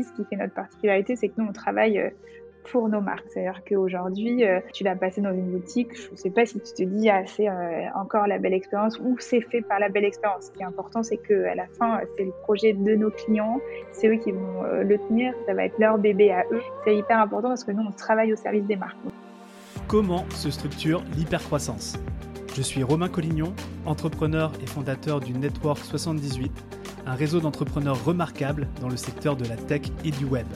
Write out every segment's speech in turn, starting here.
Ce qui fait notre particularité, c'est que nous, on travaille euh, pour nos marques. C'est-à-dire qu'aujourd'hui, euh, tu vas passer dans une boutique, je ne sais pas si tu te dis, ah, c'est euh, encore la belle expérience ou c'est fait par la belle expérience. Ce qui est important, c'est qu'à la fin, c'est le projet de nos clients, c'est eux qui vont le tenir, ça va être leur bébé à eux. C'est hyper important parce que nous, on travaille au service des marques. Comment se structure l'hypercroissance? Je suis Romain Collignon, entrepreneur et fondateur du Network 78 un réseau d'entrepreneurs remarquables dans le secteur de la tech et du web.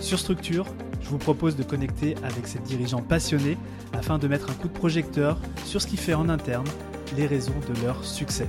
Sur Structure, je vous propose de connecter avec ces dirigeants passionnés afin de mettre un coup de projecteur sur ce qui fait en interne les raisons de leur succès.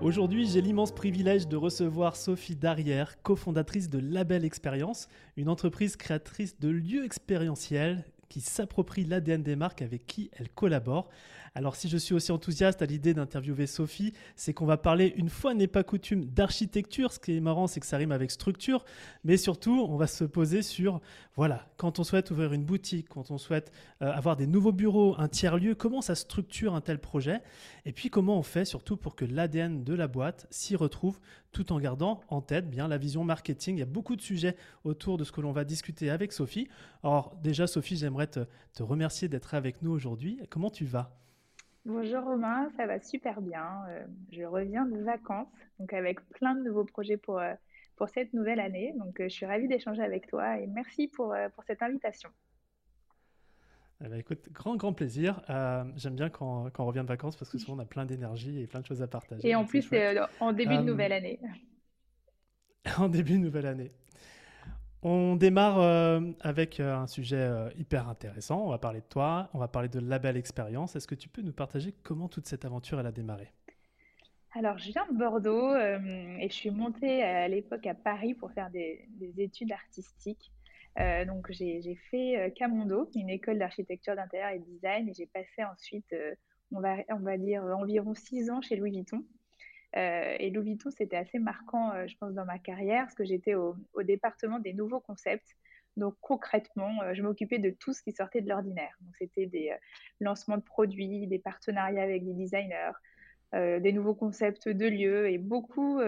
Aujourd'hui, j'ai l'immense privilège de recevoir Sophie Darrière, cofondatrice de Label Expérience, une entreprise créatrice de lieux expérientiels qui s'approprie l'ADN des marques avec qui elle collabore. Alors si je suis aussi enthousiaste à l'idée d'interviewer Sophie, c'est qu'on va parler une fois n'est pas coutume d'architecture. Ce qui est marrant, c'est que ça rime avec structure, mais surtout, on va se poser sur, voilà, quand on souhaite ouvrir une boutique, quand on souhaite euh, avoir des nouveaux bureaux, un tiers-lieu, comment ça structure un tel projet, et puis comment on fait surtout pour que l'ADN de la boîte s'y retrouve tout en gardant en tête bien la vision marketing. Il y a beaucoup de sujets autour de ce que l'on va discuter avec Sophie. Alors déjà, Sophie, j'aimerais te remercier d'être avec nous aujourd'hui. Comment tu vas? Bonjour Romain, ça va super bien. Euh, je reviens de vacances, donc avec plein de nouveaux projets pour, euh, pour cette nouvelle année. Donc euh, je suis ravie d'échanger avec toi et merci pour, pour cette invitation. Eh ben, écoute, grand, grand plaisir. J'aime bien quand, quand, on revient de vacances parce que souvent on a plein d'énergie et plein de choses à partager. Et en plus, c'est en début de nouvelle année. en début de nouvelle année. On démarre euh, avec euh, un sujet euh, hyper intéressant. On va parler de toi, on va parler de la belle expérience. Est-ce que tu peux nous partager comment toute cette aventure a démarré? Alors, je viens de Bordeaux et je suis montée à l'époque à Paris pour faire des, études artistiques. donc, j'ai fait Camondo, une école d'architecture d'intérieur et de design, et j'ai passé ensuite, on va dire, environ six ans chez Louis Vuitton. Euh, et Louis Vuitton, c'était assez marquant, euh, je pense, dans ma carrière, parce que j'étais au, département des nouveaux concepts. Donc concrètement, euh, je m'occupais de tout ce qui sortait de l'ordinaire. Donc c'était des lancements de produits, des partenariats avec des designers, des nouveaux concepts de lieux et beaucoup,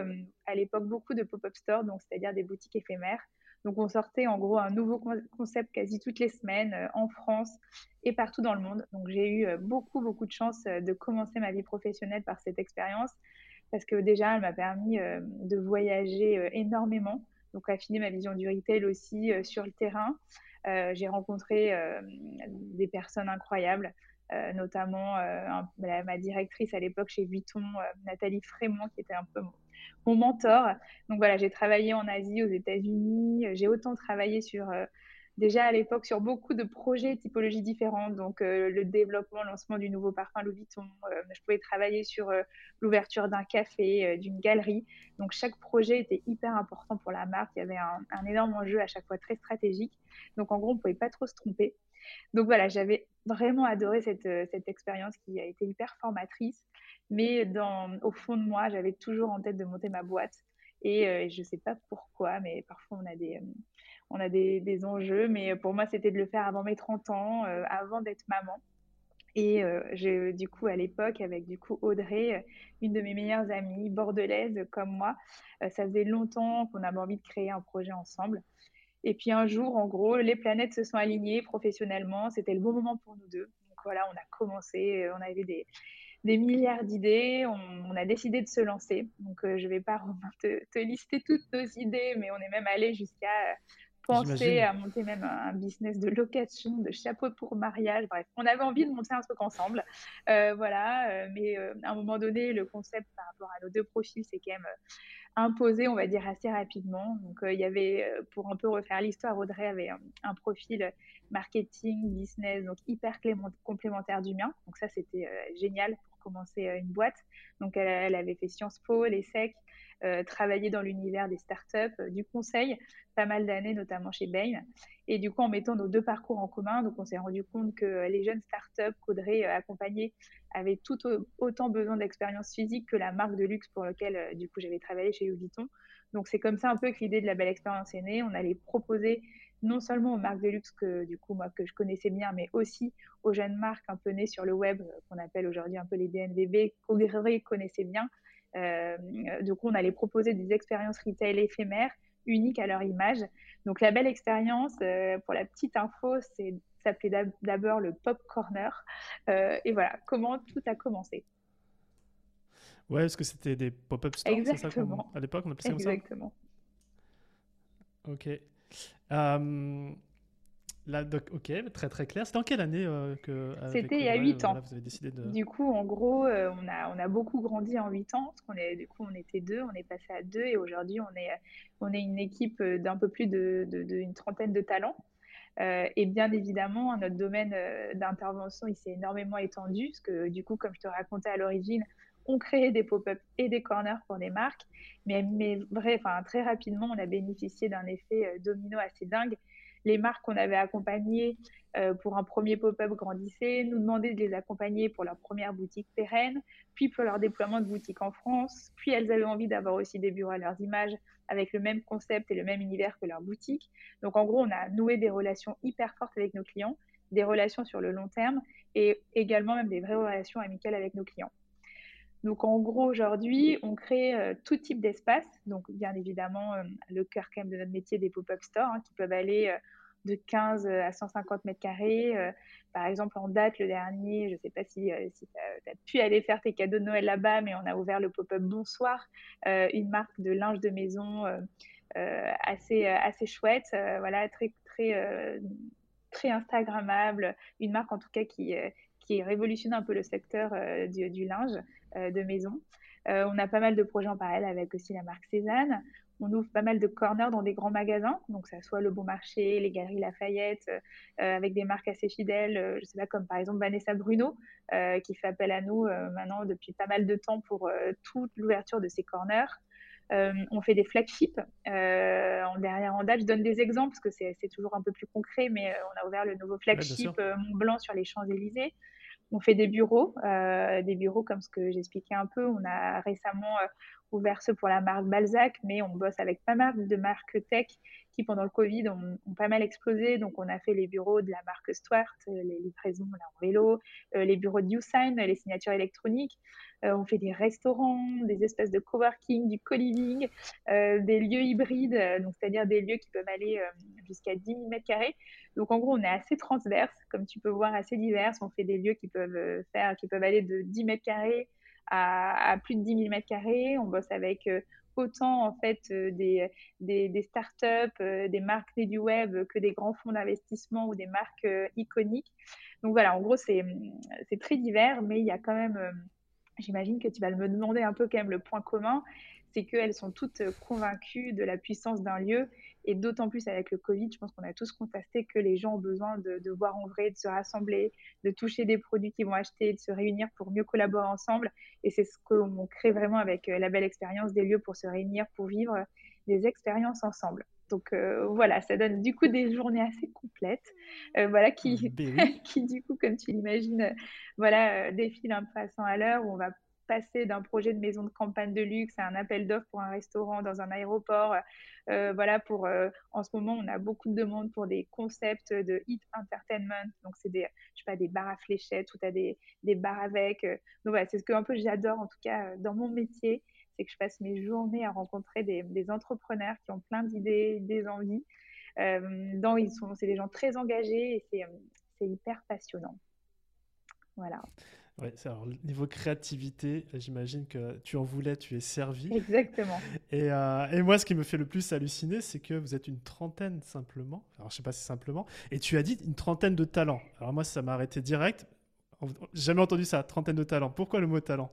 à l'époque, beaucoup de pop-up stores, donc c'est-à-dire des boutiques éphémères. Donc on sortait en gros un nouveau concept quasi toutes les semaines en France et partout dans le monde. Donc j'ai eu beaucoup, beaucoup de chance de commencer ma vie professionnelle par cette expérience parce que déjà, elle m'a permis euh, de voyager euh, énormément, donc affiner ma vision du retail aussi euh, sur le terrain. j'ai rencontré des personnes incroyables, notamment ma directrice à l'époque chez Vuitton, Nathalie Frémont, qui était un peu mon mentor. Donc voilà, j'ai travaillé en Asie, aux États-Unis. J'ai autant travaillé sur déjà à l'époque sur beaucoup de projets typologies différentes, donc euh, le développement, lancement du nouveau parfum Louis Vuitton. Euh, je pouvais travailler sur euh, l'ouverture d'un café, d'une galerie. Donc chaque projet était hyper important pour la marque. Il y avait un, énorme enjeu à chaque fois très stratégique. Donc en gros, on ne pouvait pas trop se tromper. Donc voilà, j'avais vraiment adoré cette, cette expérience qui a été hyper formatrice. Mais dans, au fond de moi, j'avais toujours en tête de monter ma boîte. Et je ne sais pas pourquoi, mais parfois on a des, on a des, enjeux, mais pour moi, c'était de le faire avant mes 30 ans, euh, avant d'être maman. Et euh, j'ai du coup à l'époque avec du coup Audrey, euh, une de mes meilleures amies bordelaise comme moi, ça faisait longtemps qu'on avait envie de créer un projet ensemble. Et puis un jour, en gros, les planètes se sont alignées professionnellement. C'était le bon moment pour nous deux. Donc voilà, on a commencé. On avait des, des milliards d'idées. On, a décidé de se lancer. Donc je ne vais pas te, te, lister toutes nos idées, mais on est même allé jusqu'à pensé à monter même un business de location, de chapeau pour mariage. Bref, on avait envie de monter un truc ensemble. Euh, voilà, euh, mais euh, à un moment donné, le concept par rapport à nos deux profils, c'est quand même imposé, on va dire, assez rapidement. Donc, il y avait, pour un peu refaire l'histoire, Audrey avait un, profil marketing, business, donc hyper complémentaire du mien. Donc, ça, c'était génial commencer une boîte. Donc, elle, avait fait Sciences Po, l'ESSEC. Euh, travaillé dans l'univers des startups, euh, du conseil, pas mal d'années, notamment chez Bain. Et du coup, en mettant nos deux parcours en commun, donc on s'est rendu compte que les jeunes startups qu'Audrey euh, accompagnait avaient tout autant besoin d'expérience physique que la marque de luxe pour laquelle, du coup, j'avais travaillé chez Louis Vuitton. Donc, c'est comme ça un peu que l'idée de la belle expérience est née. On allait proposer non seulement aux marques de luxe que du coup moi que je connaissais bien, mais aussi aux jeunes marques un peu nées sur le web qu'on appelle aujourd'hui un peu les DNVB qu'Audrey connaissait bien, donc, on allait proposer des expériences retail éphémères uniques à leur image. Donc, la belle expérience, pour la petite info, c'est s'appelait d'abord le Pop Corner. et voilà comment tout a commencé. Ouais, parce que c'était des pop-up stores, c'est ça À l'époque, on appelait ça comme ça Exactement. Ok. Euh, là, ok, très très clair. C'était en quelle année euh, que C'était il y a 8 ans. vous avez décidé de... Du coup, en gros, euh, on, a, on a beaucoup grandi en 8 ans. Parce qu'on est, du coup, on était deux, on est passé à deux et aujourd'hui, on est, on est une équipe d'un peu plus d'une de, de, trentaine de talents. et bien évidemment, notre domaine d'intervention, il s'est énormément étendu, parce que du coup, comme je te racontais à l'origine, on créait des pop-up et des corners pour des marques, mais, mais vrai, très rapidement, on a bénéficié d'un effet euh, domino assez dingue. Les marques qu'on avait accompagnées euh, pour un premier pop-up grandissaient, nous demandaient de les accompagner pour leur première boutique pérenne, puis pour leur déploiement de boutique en France, puis elles avaient envie d'avoir aussi des bureaux à leurs images avec le même concept et le même univers que leur boutique. Donc en gros, on a noué des relations hyper fortes avec nos clients, des relations sur le long terme et également même des vraies relations amicales avec nos clients. Donc en gros, aujourd'hui, on crée euh, tout type d'espace. Donc bien évidemment, euh, le cœur quand même de notre métier des pop-up stores hein, qui peuvent aller euh, de 15 à 150 mètres carrés. par exemple, en date, le dernier, je ne sais pas si, tu as, pu aller faire tes cadeaux de Noël là-bas, mais on a ouvert le pop-up Bonsoir, une marque de linge de maison assez, assez chouette, voilà, très, très, très Instagrammable, une marque en tout cas qui, qui révolutionne un peu le secteur du linge. Euh, de maison. Euh, on a pas mal de projets en parallèle avec aussi la marque Cézanne. On ouvre pas mal de corners dans des grands magasins, donc ça soit le Bon Marché, les Galeries Lafayette, euh, avec des marques assez fidèles, je sais pas, comme par exemple Vanessa Bruno, qui fait appel à nous maintenant depuis pas mal de temps pour toute l'ouverture de ces corners. on fait des flagships en derrière en date. Je donne des exemples parce que c'est toujours un peu plus concret, mais on a ouvert le nouveau flagship Mont Blanc sur les Champs-Élysées. On fait des bureaux, euh, des bureaux comme ce que j'expliquais un peu. On a récemment euh, ouvert pour la marque Balzac, mais on bosse avec pas mal de marques tech qui, pendant le Covid, ont, pas mal explosé. Donc, on a fait les bureaux de la marque Stuart, euh, les livraisons en vélo, les bureaux de YouSign, les signatures électroniques. on fait des restaurants, des espèces de coworking, du co-living, des lieux hybrides, donc c'est-à-dire des lieux qui peuvent aller jusqu'à 10 000 mètres carrés. Donc en gros, on est assez transverse, comme tu peux voir, assez divers. On fait des lieux qui peuvent euh, faire, qui peuvent aller de 10 mètres carrés à, plus de 10 000 mètres carrés. On bosse avec euh, autant en fait euh, des, des, des startups, des marques du web que des grands fonds d'investissement ou des marques iconiques. Donc voilà, en gros, c'est très divers, mais il y a quand même, j'imagine que tu vas me demander un peu quand même le point commun, c'est qu'elles sont toutes convaincues de la puissance d'un lieu et d'autant plus avec le Covid, je pense qu'on a tous constaté que les gens ont besoin de, voir en vrai, de se rassembler, de toucher des produits qu'ils vont acheter, de se réunir pour mieux collaborer ensemble. Et c'est ce qu'on crée vraiment avec euh, la belle expérience des lieux pour se réunir, pour vivre des expériences ensemble. Donc euh, voilà, ça donne du coup des journées assez complètes, euh, voilà, qui, ben qui du coup, comme tu l'imagines, voilà, défilent un peu à 100 à l'heure, où on va passer d'un projet de maison de campagne de luxe à un appel d'offres pour un restaurant dans un aéroport. Euh, voilà, pour euh, en ce moment, on a beaucoup de demandes pour des concepts de hit entertainment. Donc, c'est des, je sais pas, des bars à fléchettes ou tu as des, des bars avec. Euh. Donc, voilà, c'est ce que un peu j'adore, en tout cas, dans mon métier, c'est que je passe mes journées à rencontrer des, des entrepreneurs qui ont plein d'idées, des envies. dont ils sont, c'est des gens très engagés et c'est, c'est hyper passionnant. Voilà. Ouais, alors, niveau créativité, j'imagine que tu en voulais, tu es servi. Exactement. Et, euh, et, moi, ce qui me fait le plus halluciner, c'est que vous êtes une trentaine simplement. Alors, je sais pas si simplement. Et tu as dit une trentaine de talents. Alors, moi, ça m'a arrêté direct. J'ai jamais entendu ça, trentaine de talents. Pourquoi le mot talent?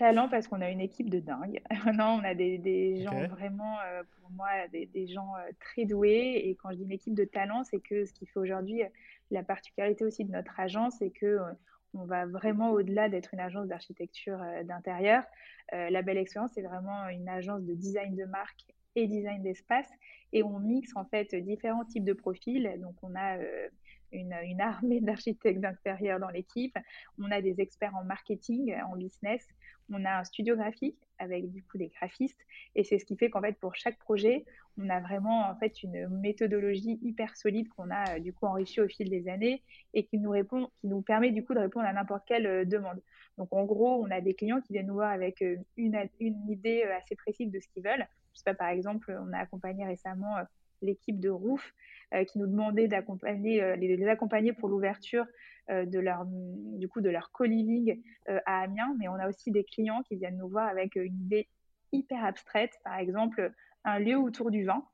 Talent parce qu'on a une équipe de dingue. non, on a des, des gens vraiment, euh, pour moi, des, des gens euh, très doués. Et quand je dis une équipe de talent, c'est que ce qui fait aujourd'hui la particularité aussi de notre agence, c'est que on va vraiment au-delà d'être une agence d'architecture euh, d'intérieur. Euh, la belle expérience, c'est vraiment une agence de design de marque et design d'espace. Et on mixe en fait différents types de profils. Donc on a euh, une, armée d'architectes d'intérieur dans l'équipe. On a des experts en marketing, en business. On a un studio graphique avec du coup des graphistes. Et c'est ce qui fait qu'en fait, pour chaque projet, on a vraiment en fait une méthodologie hyper solide qu'on a du coup enrichie au fil des années et qui nous répond, qui nous permet du coup de répondre à n'importe quelle demande. Donc en gros, on a des clients qui viennent nous voir avec une, une idée assez précise de ce qu'ils veulent. Je sais pas, par exemple, on a accompagné récemment l'équipe de Roof euh, qui nous demandait d'accompagner, euh, les, les, accompagner pour l'ouverture euh, de leur, du coup, de leur co-living à Amiens. Mais on a aussi des clients qui viennent nous voir avec une idée hyper abstraite, par exemple un lieu autour du vin.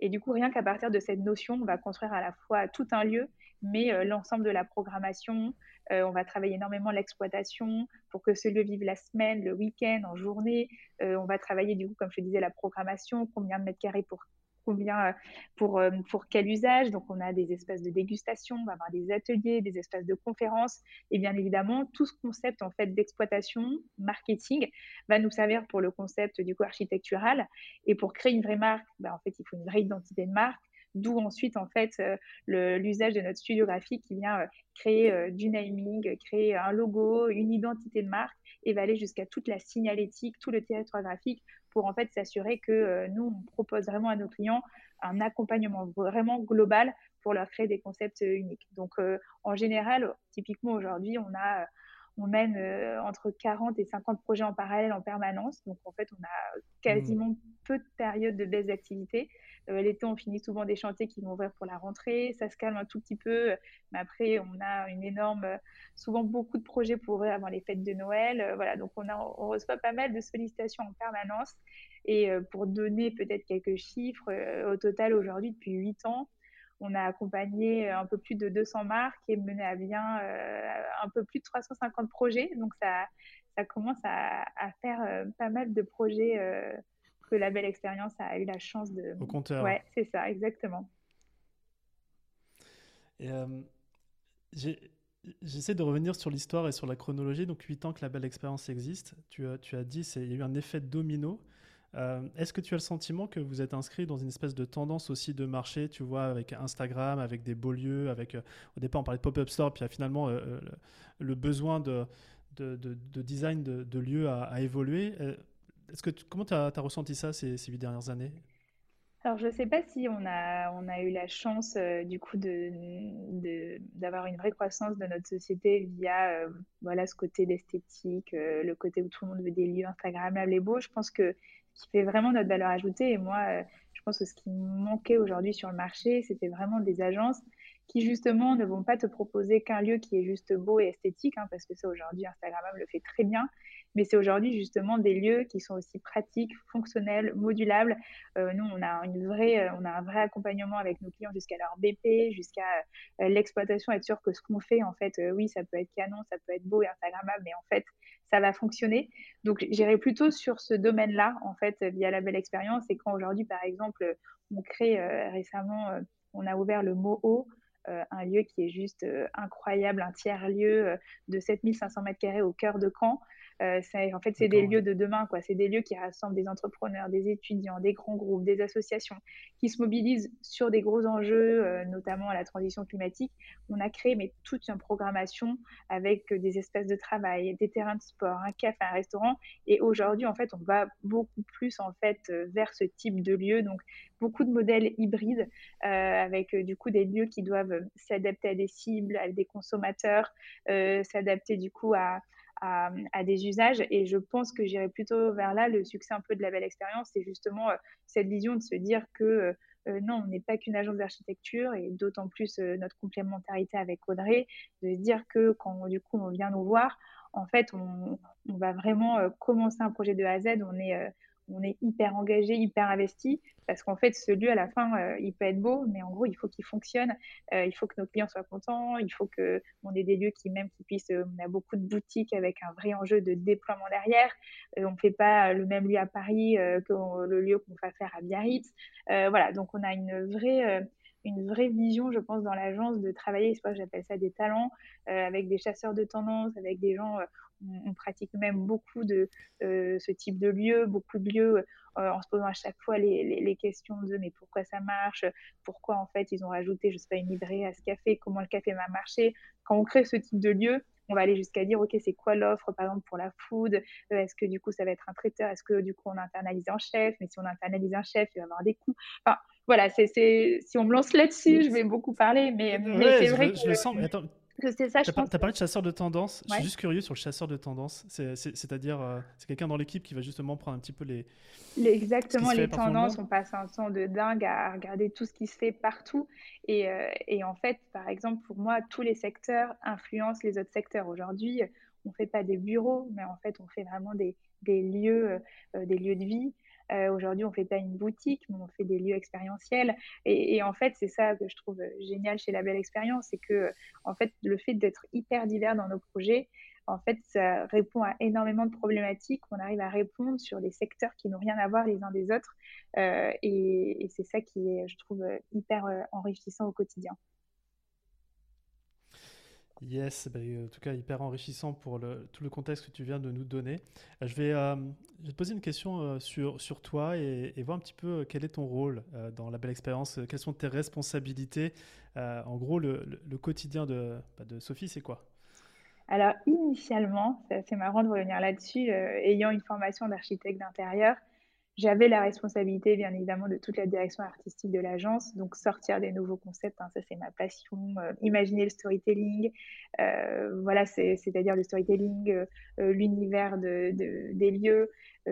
Et du coup, rien qu'à partir de cette notion, on va construire à la fois tout un lieu, mais l'ensemble de la programmation. on va travailler énormément l'exploitation pour que ce lieu vive la semaine, le week-end, en journée. on va travailler, du coup, comme je disais, la programmation, combien de mètres carrés pour combien euh, pour, euh, pour quel usage. Donc, on a des espaces de dégustation, on va avoir des ateliers, des espaces de conférences. Et bien évidemment, tout ce concept en fait d'exploitation, marketing, va nous servir pour le concept du coup architectural. Et pour créer une vraie marque, ben, en fait, il faut une vraie identité de marque. D'où ensuite, en fait, euh, l'usage de notre studio graphique qui vient créer du naming, créer un logo, une identité de marque et va aller jusqu'à toute la signalétique, tout le territoire graphique pour en fait s'assurer que euh, nous, on propose vraiment à nos clients un accompagnement vraiment global pour leur créer des concepts euh, uniques. Donc, euh, en général, typiquement aujourd'hui, on a on mène entre 40 et 50 projets en parallèle en permanence. Donc, en fait, on a quasiment mmh. peu de périodes de baisse d'activité. Euh, l'été, on finit souvent des chantiers qui vont ouvrir pour la rentrée. Ça se calme un tout petit peu. Mais après, on a une énorme, souvent beaucoup de projets pour ouvrir avant les fêtes de Noël. Euh, voilà, donc on, a, on reçoit pas mal de sollicitations en permanence. Et euh, pour donner peut-être quelques chiffres, au total, aujourd'hui, depuis 8 ans, on a accompagné un peu plus de 200 marques et mené à bien un peu plus de 350 projets. Donc, ça, ça commence à, à faire pas mal de projets la belle expérience a eu la chance de. Au compteur. Ouais, c'est ça, exactement. Euh, j'essaie de revenir sur l'histoire et sur la chronologie. Donc, 8 ans que la belle expérience existe. Tu as, tu as dit qu'il y a eu un effet domino. Euh, est-ce que tu as le sentiment que vous êtes inscrit dans une espèce de tendance aussi de marché, tu vois, avec Instagram, avec des beaux lieux, avec, euh, au départ on parlait de pop-up store, puis finalement le, besoin de, de, de, design de, lieux a, a évolué que comment tu as, ressenti ça ces, huit dernières années? Alors, je ne sais pas si on a, eu la chance, euh, du coup, d'avoir une vraie croissance de notre société via euh, voilà, ce côté d'esthétique, euh, le côté où tout le monde veut des lieux Instagrammables et beaux. Je pense que qui fait vraiment notre valeur ajoutée, et moi, je pense que ce qui manquait aujourd'hui sur le marché, c'était vraiment des agences qui, justement, ne vont pas te proposer qu'un lieu qui est juste beau et esthétique, hein, parce que ça, aujourd'hui, Instagrammable le fait très bien, mais c'est aujourd'hui justement des lieux qui sont aussi pratiques, fonctionnels, modulables. Euh, nous, on a, une vraie, euh, on a un vrai accompagnement avec nos clients jusqu'à leur BP, jusqu'à euh, l'exploitation, être sûr que ce qu'on fait, en fait, oui, ça peut être canon, ça peut être beau et Instagrammable, mais en fait, ça va fonctionner. Donc, j'irai plutôt sur ce domaine-là, en fait, via la belle expérience. Et quand aujourd'hui, par exemple, on crée récemment, on a ouvert le MOO, un lieu qui est juste incroyable, un tiers-lieu de 7500 m2 au cœur de Caen. Euh, en fait, c'est des lieux de demain, quoi. C'est des lieux qui rassemblent des entrepreneurs, des étudiants, des grands groupes, des associations qui se mobilisent sur des gros enjeux, euh, notamment la transition climatique. On a créé mais toute une programmation avec des espaces de travail, des terrains de sport, un café, un restaurant. Et aujourd'hui, en fait, on va beaucoup plus en fait euh, vers ce type de lieu. Donc, beaucoup de modèles hybrides avec du coup des lieux qui doivent s'adapter à des cibles, à des consommateurs, s'adapter du coup à à, des usages. Et je pense que j'irai plutôt vers là. Le succès un peu de la belle expérience, c'est justement euh, cette vision de se dire que euh, euh, non, on n'est pas qu'une agence d'architecture et d'autant plus notre complémentarité avec Audrey, de dire que quand du coup on vient nous voir, en fait, on va vraiment commencer un projet de A à Z. On est on est hyper engagé, hyper investi, parce qu'en fait, ce lieu, à la fin, euh, il peut être beau, mais en gros, il faut qu'il fonctionne, euh, il faut que nos clients soient contents, il faut qu'on ait des lieux qui, même, qui puissent, euh, on a beaucoup de boutiques avec un vrai enjeu de déploiement derrière, on ne fait pas le même lieu à Paris que le lieu qu'on va faire à Biarritz, voilà, donc on a une vraie une vraie vision, je pense, dans l'agence de travailler, j'appelle ça des talents, avec des chasseurs de tendance, avec des gens, on, pratique même beaucoup de euh, ce type de lieux, beaucoup de lieux euh, en se posant à chaque fois les, questions de mais pourquoi ça marche, pourquoi en fait ils ont rajouté, je sais pas, une librairie à ce café, comment le café va marcher. Quand on crée ce type de lieu, on va aller jusqu'à dire, OK, c'est quoi l'offre, par exemple, pour la food? Est-ce que du coup, ça va être un traiteur? Est-ce que du coup, on internalise un chef? Mais si on internalise un chef, il va y avoir des coûts. Enfin, voilà, c'est, si on me lance là-dessus, je vais beaucoup parler, mais, c'est vrai que... Je le sens, mais attends, c'est ça, je pense. Tu as parlé de chasseur de tendance. Je suis juste curieux sur le chasseur de tendance. C'est-à-dire, euh, c'est quelqu'un dans l'équipe qui va justement prendre un petit peu les. exactement, les tendances. On passe un temps de dingue à regarder tout ce qui se fait partout. Et, euh, et en fait, par exemple, pour moi, tous les secteurs influencent les autres secteurs. Aujourd'hui, on ne fait pas des bureaux, mais en fait, on fait vraiment des, des lieux, euh, des lieux de vie. Euh, aujourd'hui, on ne fait pas une boutique, mais on fait des lieux expérientiels. Et, en fait, c'est ça que je trouve génial chez la Belle Expérience, c'est que en fait, le fait d'être hyper divers dans nos projets, en fait, ça répond à énormément de problématiques. On arrive à répondre sur des secteurs qui n'ont rien à voir les uns des autres. Euh, et c'est ça qui est, je trouve, hyper euh, enrichissant au quotidien. Yes, bah, en tout cas hyper enrichissant pour tout le contexte que tu viens de nous donner. Euh, je vais, euh, je vais te poser une question euh, sur, toi et, voir un petit peu quel est ton rôle dans la belle expérience, quelles sont tes responsabilités. en gros, le, quotidien de, bah, de Sophie, c'est quoi? Alors initialement, c'est marrant de revenir là-dessus, ayant une formation d'architecte d'intérieur, j'avais la responsabilité, bien évidemment, de toute la direction artistique de l'agence, donc sortir des nouveaux concepts, hein, ça c'est ma passion, euh, imaginer le storytelling, euh, voilà, c'est-à-dire le storytelling, euh, l'univers de, des lieux,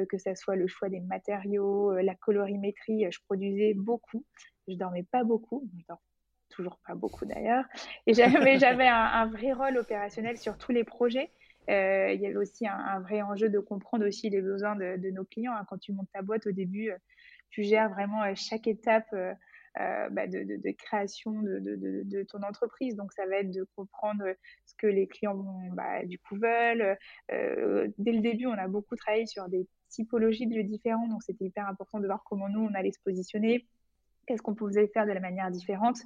que ce soit le choix des matériaux, la colorimétrie, je produisais beaucoup, je dormais pas beaucoup, je dors toujours pas beaucoup d'ailleurs, et j'avais un vrai rôle opérationnel sur tous les projets. Euh, il y avait aussi un, vrai enjeu de comprendre aussi les besoins de, nos clients. Hein. Quand tu montes ta boîte au début, euh, tu gères vraiment euh, chaque étape bah, de, création de, ton entreprise. Donc, ça va être de comprendre ce que les clients bah, du coup veulent. dès le début, on a beaucoup travaillé sur des typologies de lieux différents. Donc, c'était hyper important de voir comment nous, on allait se positionner qu'est-ce qu'on pouvait faire de la manière différente.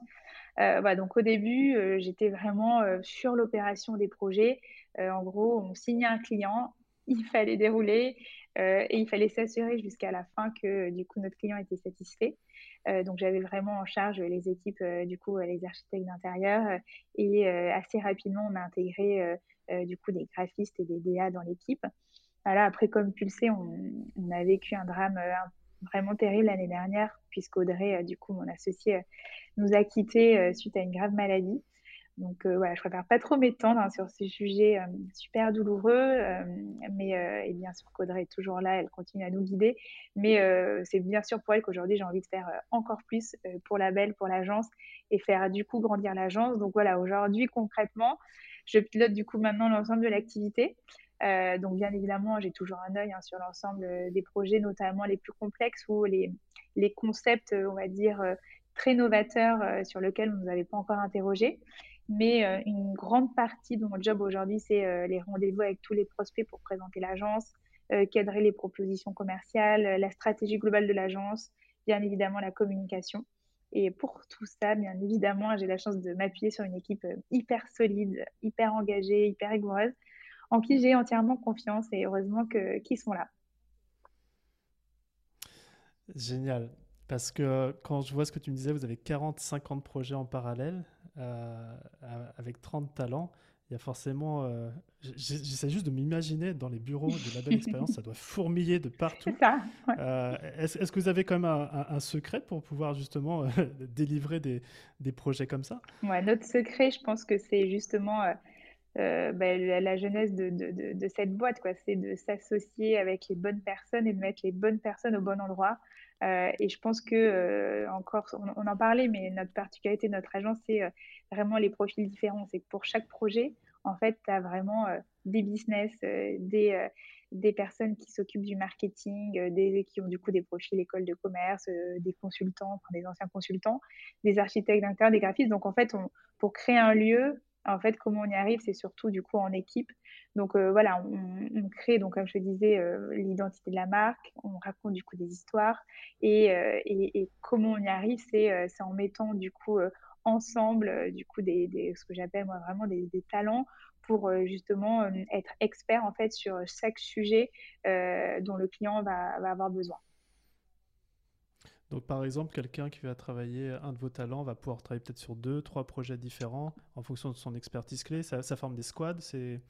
Euh, donc au début, euh, j'étais vraiment euh, sur l'opération des projets. en gros, on signait un client, il fallait dérouler et il fallait s'assurer jusqu'à la fin que du coup notre client était satisfait. donc j'avais vraiment en charge les équipes, du coup les architectes d'intérieur et assez rapidement on a intégré du coup des graphistes et des DA dans l'équipe. Voilà, après comme on, on a vécu un drame un vraiment terrible l'année dernière, puisqu'Audrey, euh, du coup, mon associé, euh, nous a quittés euh, suite à une grave maladie. Donc voilà, je préfère pas trop m'étendre hein, sur ces sujets super douloureux, mais et bien sûr qu'Audrey est toujours là, elle continue à nous guider. Mais c'est bien sûr pour elle qu'aujourd'hui j'ai envie de faire encore plus pour la belle, pour l'agence et faire du coup grandir l'agence. Donc voilà, aujourd'hui concrètement, je pilote du coup maintenant l'ensemble de l'activité. Euh, donc, bien évidemment, j'ai toujours un œil hein, sur l'ensemble euh, des projets, notamment les plus complexes ou les, concepts, euh, on va dire, très novateurs sur lesquels on ne nous avait pas encore interrogé. Mais une grande partie de mon job aujourd'hui, c'est les rendez-vous avec tous les prospects pour présenter l'agence, cadrer les propositions commerciales, la stratégie globale de l'agence, bien évidemment la communication. Et pour tout ça, bien évidemment, j'ai la chance de m'appuyer sur une équipe hyper solide, hyper engagée, hyper rigoureuse, en qui j'ai entièrement confiance et heureusement qu'ils sont là. Génial. Parce que quand je vois ce que tu me disais, vous avez 40-50 projets en parallèle euh, avec 30 talents. Il y a forcément. Euh, j'essaie juste de m'imaginer dans les bureaux de la belle expérience, ça doit fourmiller de partout. C'est ça. Euh, est-ce, que vous avez quand même un, secret pour pouvoir justement délivrer des, des, projets comme ça? Ouais, Notre secret, je pense que c'est justement euh, ben, la, jeunesse de, de, de, cette boîte, quoi. C'est de s'associer avec les bonnes personnes et de mettre les bonnes personnes au bon endroit. Euh, et je pense que, euh, encore, on, en parlait, mais notre particularité, notre agence, c'est vraiment les profils différents. C'est que pour chaque projet, en fait, tu as vraiment des business, des, des personnes qui s'occupent du marketing, des, qui ont du coup des profils école de commerce, des consultants, enfin, des anciens consultants, des architectes d'intérieur, des graphistes. Donc, en fait, pour créer un lieu, en fait, comment on y arrive, c'est surtout du coup en équipe. Donc euh, voilà, on, crée, donc comme je disais, euh, l'identité de la marque, on raconte du coup des histoires et, euh, comment on y arrive, c'est en mettant du coup ensemble du coup des, ce que j'appelle moi vraiment des, talents pour justement être expert en fait sur chaque sujet dont le client va avoir besoin. Donc par exemple, quelqu'un qui va travailler un de vos talents va pouvoir travailler peut-être sur deux, trois projets différents en fonction de son expertise clé. Ça, ça forme des squads. C'est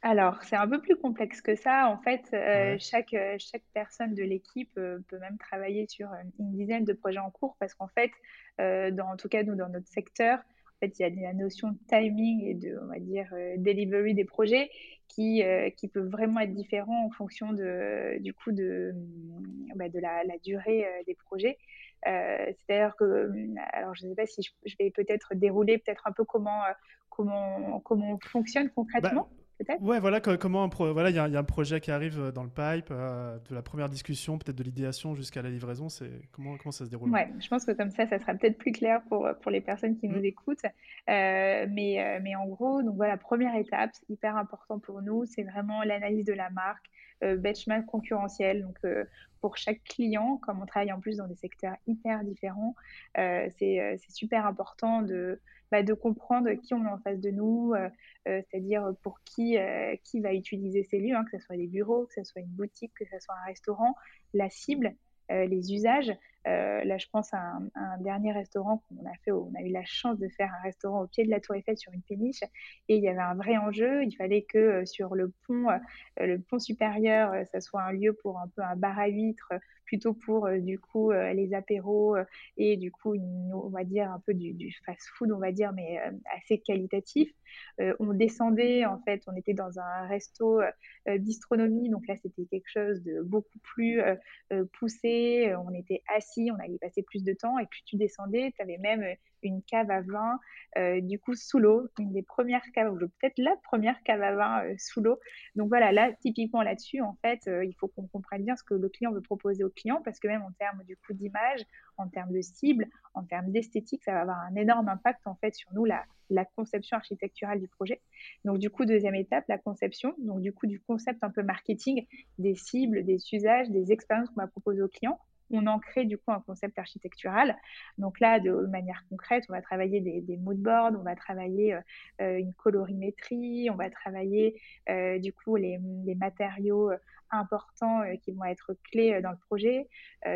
alors, c'est un peu plus complexe que ça. En fait, euh, chaque, euh, chaque personne de l'équipe euh, peut même travailler sur une dizaine de projets en cours parce qu'en fait, dans, en tout cas, nous, dans notre secteur, fait, il y a la notion de timing et de, on va dire, delivery des projets qui, qui peut vraiment être différent en fonction de, du coup, de, bah, de la, la durée des projets. C'est-à-dire que, alors je ne sais pas si je, vais peut-être dérouler peut-être un peu comment, comment, comment on fonctionne concrètement. Bah, Ouais, voilà comment voilà, il y, a un projet qui arrive euh, dans le pipe, euh, de la première discussion, peut-être de l'idéation jusqu'à la livraison. C'est comment comment ça se déroule? Ouais, je pense que comme ça, ça sera peut-être plus clair pour pour les personnes qui nous mmh. écoutent. Euh, mais mais en gros, donc voilà, première étape, hyper important pour nous, c'est vraiment l'analyse de la marque, benchmark concurrentiel. Donc pour chaque client, comme on travaille en plus dans des secteurs hyper différents, c'est super important de bah, de comprendre qui on a en face de nous, euh, euh, c'est-à-dire pour qui, euh, qui va utiliser ces lieux, hein, que ce soit des bureaux, que ce soit une boutique, que ce soit un restaurant, la cible, les usages. Là, je pense à un, dernier restaurant qu'on a fait. on a eu la chance de faire un restaurant au pied de la Tour Eiffel sur une péniche, et il y avait un vrai enjeu. Il fallait que sur le pont, le pont supérieur, ça soit un lieu pour un peu un bar à huîtres plutôt pour euh, du coup euh, les apéros euh, et du coup on va dire un peu du, fast-food on va dire mais assez qualitatif. on descendait en fait, on était dans un resto bistronomie donc là c'était quelque chose de beaucoup plus poussé. On était assis, on allait passer plus de temps. Et plus tu descendais, tu avais même une cave à vin, euh, du coup sous l'eau, une des premières caves, peut-être la première cave à vin euh, sous l'eau. Donc voilà, là, typiquement là-dessus, en fait, euh, il faut qu'on comprenne bien ce que le client veut proposer au client, parce que même en termes du coup d'image, en termes de cible, en termes d'esthétique, ça va avoir un énorme impact en fait sur nous, la, la conception architecturale du projet. Donc du coup, deuxième étape, la conception, donc du coup du concept un peu marketing, des cibles, des usages, des expériences qu'on va proposer au client on en crée du coup un concept architectural. Donc là, de manière concrète, on va travailler des, des mood boards, on va travailler euh, euh, une colorimétrie, on va travailler euh, du coup les, matériaux importants qui vont être clés dans le projet.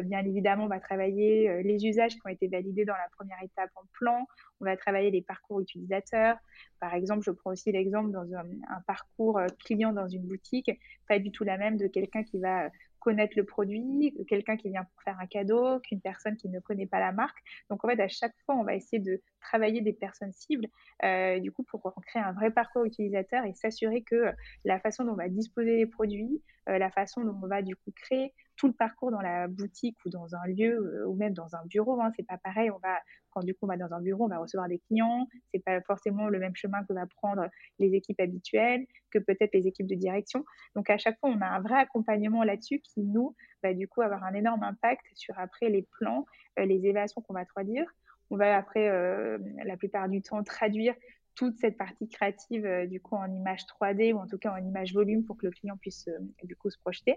bien évidemment, on va travailler les usages qui ont été validés dans la première étape en plan. On va travailler les parcours utilisateurs. Par exemple, je prends aussi l'exemple dans un, un, parcours client dans une boutique, pas du tout la même de quelqu'un qui va connaître le produit, quelqu'un qui vient pour faire un cadeau, qu'une personne qui ne connaît pas la marque. Donc en fait, à chaque fois, on va essayer de travailler des personnes cibles, euh, du coup, pour créer un vrai parcours utilisateur et s'assurer que la façon dont on va disposer les produits, euh, la façon dont on va du coup créer tout le parcours dans la boutique ou dans un lieu euh, ou même dans un bureau, hein, c'est pas pareil. On va quand du coup on va dans un bureau, on va recevoir des clients. C'est pas forcément le même chemin que va prendre les équipes habituelles, que peut-être les équipes de direction. Donc à chaque fois, on a un vrai accompagnement là-dessus qui nous va du coup avoir un énorme impact sur après les plans, les évaluations qu'on va traduire. On va après, la plupart du temps, traduire toute cette partie créative euh, du coup en image 3D ou en tout cas en image volume pour que le client puisse euh, du coup se projeter.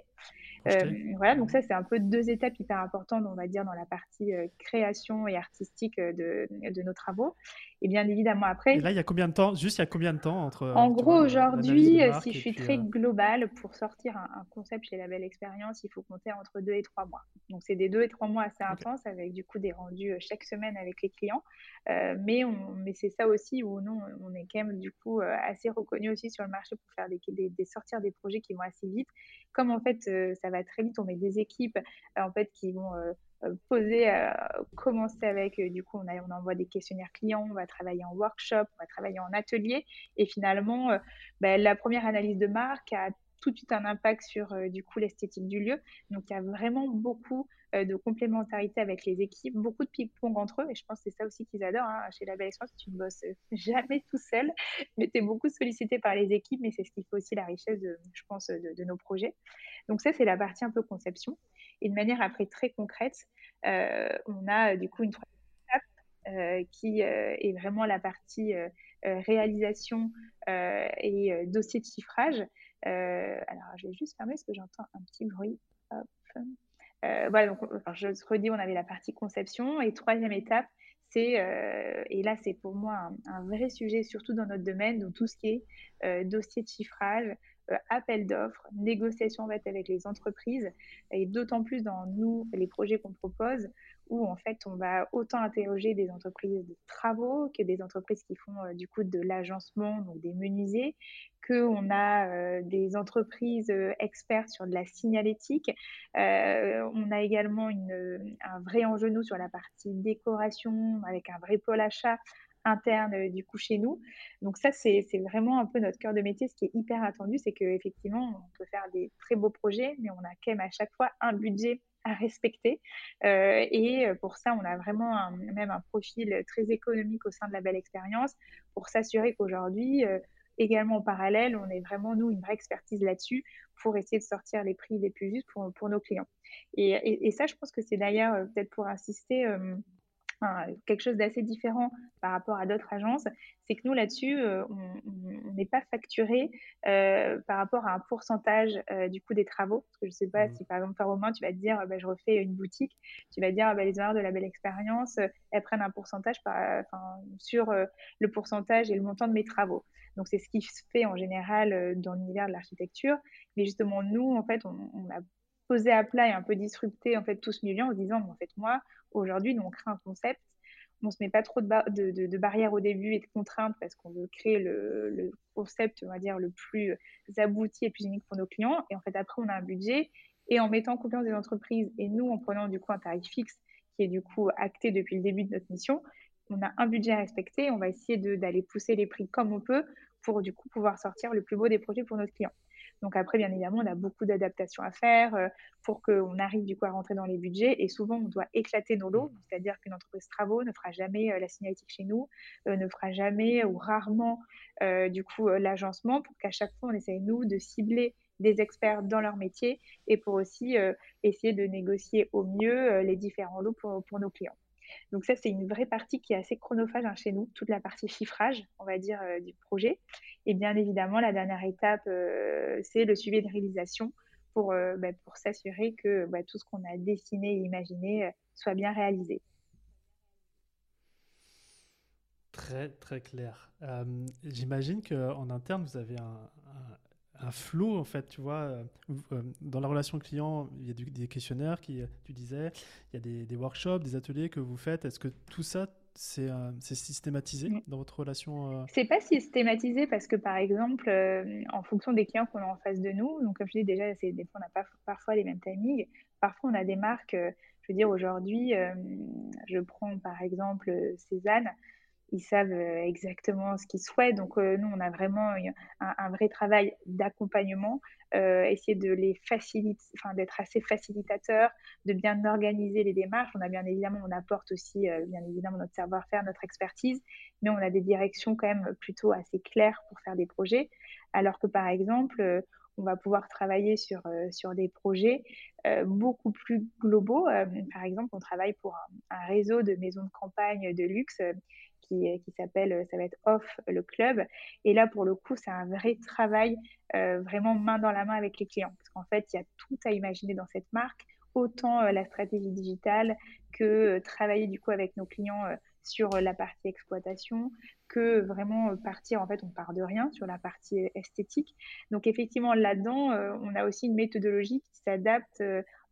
Euh, voilà, donc ça c'est un peu deux étapes hyper importantes, on va dire, dans la partie création et artistique de, de, nos travaux. Et bien évidemment après. Et là, il y a combien de temps Juste, il y a combien de temps entre. En gros, aujourd'hui, si je suis très globale, pour sortir un, concept chez la Belle Expérience, il faut compter entre deux et trois mois. Donc c'est des deux et trois mois assez intenses avec du coup des rendus chaque semaine avec les clients. mais mais c'est ça aussi où nous on est quand même du coup euh, assez reconnu aussi sur le marché pour faire des, sortir des projets qui vont assez vite. Comme en fait euh, ça va très vite, on met des équipes euh, en fait qui vont poser, commencer avec, du coup, on, a, envoie des questionnaires clients, on va travailler en workshop, on va travailler en atelier. Et finalement, ben, la première analyse de marque a tout de suite un impact sur du coup l'esthétique du lieu. Donc il y a vraiment beaucoup de complémentarité avec les équipes, beaucoup de ping-pong entre eux. Et je pense que c'est ça aussi qu'ils adorent. Hein. Chez La Belle Expérience, tu ne bosses jamais tout seul, mais tu es beaucoup sollicité par les équipes. Mais c'est ce qui fait aussi la richesse, je pense, de, nos projets. Donc ça, c'est la partie un peu conception. Et de manière après très concrète, euh, on a du coup une troisième étape qui est vraiment la partie réalisation et dossier de chiffrage. Euh, alors, je vais juste fermer parce que j'entends un petit bruit. Euh, voilà, donc je redis, on avait la partie conception. Et troisième étape, c'est, euh, et là c'est pour moi un, vrai sujet, surtout dans notre domaine, donc tout ce qui est dossier de chiffrage, appel d'offres, négociation avec les entreprises, et d'autant plus dans nous, les projets qu'on propose, où en fait on va autant interroger des entreprises de travaux que des entreprises qui font du coup de l'agencement, donc des menuisiers, qu'on a des entreprises expertes sur de la signalétique. on a également un vrai enjeu sur la partie décoration avec un vrai pôle achat interne du coup chez nous. Donc ça, c'est vraiment un peu notre cœur de métier. Ce qui est hyper attendu, c'est qu'effectivement, on peut faire des très beaux projets, mais on a quand même à chaque fois un budget à respecter. Euh, et pour ça, on a vraiment un, même un profil très économique au sein de la belle expérience pour s'assurer qu'aujourd'hui, euh, également en parallèle, on est vraiment, nous, une vraie expertise là-dessus pour essayer de sortir les prix les plus justes pour, nos clients. Et, ça, je pense que c'est d'ailleurs, euh, peut-être pour insister, quelque chose d'assez différent par rapport à d'autres agences, c'est que nous là-dessus, euh, on n'est pas facturé euh, par rapport à un pourcentage euh, du coût des travaux. Parce que je ne sais pas mmh. si par exemple, par Romain, tu vas te dire, bah, je refais une boutique, tu vas te dire, bah, les honneurs de la belle expérience, elles prennent un pourcentage par, sur le pourcentage et le montant de mes travaux. Donc c'est ce qui se fait en général dans l'univers de l'architecture. Mais justement, nous, en fait, on, on a posé à plat et un peu disrupté en fait tout ce milieu en se disant, en fait, moi, Aujourd'hui, on crée un concept. On se met pas trop de, barrières au début et de contraintes parce qu'on veut créer le, concept, on va dire, le plus abouti et plus unique pour nos clients. Et en fait, après, on a un budget. Et en mettant en confiance des entreprises et nous, en prenant du coup un tarif fixe qui est du coup acté depuis le début de notre mission, on a un budget à respecter. On va essayer d'aller pousser les prix comme on peut pour du coup pouvoir sortir le plus beau des projets pour notre client. Donc après, bien évidemment, on a beaucoup d'adaptations à faire euh, pour qu'on arrive du coup à rentrer dans les budgets. Et souvent, on doit éclater nos lots, c'est-à-dire qu'une entreprise travaux ne fera jamais euh, la signalétique chez nous, euh, ne fera jamais ou rarement du coup l'agencement, pour qu'à chaque fois, on essaye nous de cibler des experts dans leur métier et pour aussi essayer de négocier au mieux les différents lots pour, pour nos clients. Donc ça, c'est une vraie partie qui est assez chronophage hein, chez nous, toute la partie chiffrage, on va dire, du projet. Et bien évidemment, la dernière étape, euh, c'est le suivi de réalisation pour, euh, bah, s'assurer que bah, tout ce qu'on a dessiné et imaginé euh, soit bien réalisé. Très, très clair. J'imagine qu'en interne, vous avez un, flou, en fait, tu vois. dans la relation client, il y a des questionnaires qui, tu disais, il y a des, des workshops, des ateliers que vous faites. Est-ce que tout ça, euh, c'est systématisé dans votre relation euh C'est pas systématisé parce que, par exemple, euh, en fonction des clients qu'on a en face de nous, donc comme je dis déjà, des fois, on n'a pas parfois les mêmes timings. Parfois, on a des marques, je veux dire, aujourd'hui, je prends par exemple Cézanne, ils savent exactement ce qu'ils souhaitent. Donc, nous, on a vraiment un vrai travail d'accompagnement euh, essayer de les faciliter, enfin d'être assez facilitateur, de bien organiser les démarches. On a bien évidemment, on apporte aussi euh, bien évidemment notre savoir-faire, notre expertise, mais on a des directions quand même plutôt assez claires pour faire des projets. Alors que par exemple, euh, on va pouvoir travailler sur, sur des projets beaucoup plus globaux. par exemple, on travaille pour un, réseau de maisons de campagne de luxe qui, qui s'appelle, euh, ça va être Off le club. Et là, pour le coup, c'est un vrai travail euh, vraiment main dans la main avec les clients. Parce qu'en fait, il y a tout à imaginer dans cette marque, autant euh, la stratégie digitale que travailler du coup avec nos clients sur la partie exploitation, que vraiment partir, en fait, on part de rien sur la partie esthétique. Donc effectivement, là-dedans, on a aussi une méthodologie qui s'adapte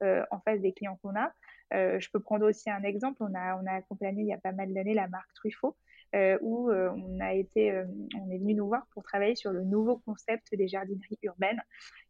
en face des clients qu'on a. Euh, je peux prendre aussi un exemple. On a, on a accompagné il y a pas mal d'années la marque Truffaut, euh, où euh, on a été, on est venu nous voir pour travailler sur le nouveau concept des jardineries urbaines.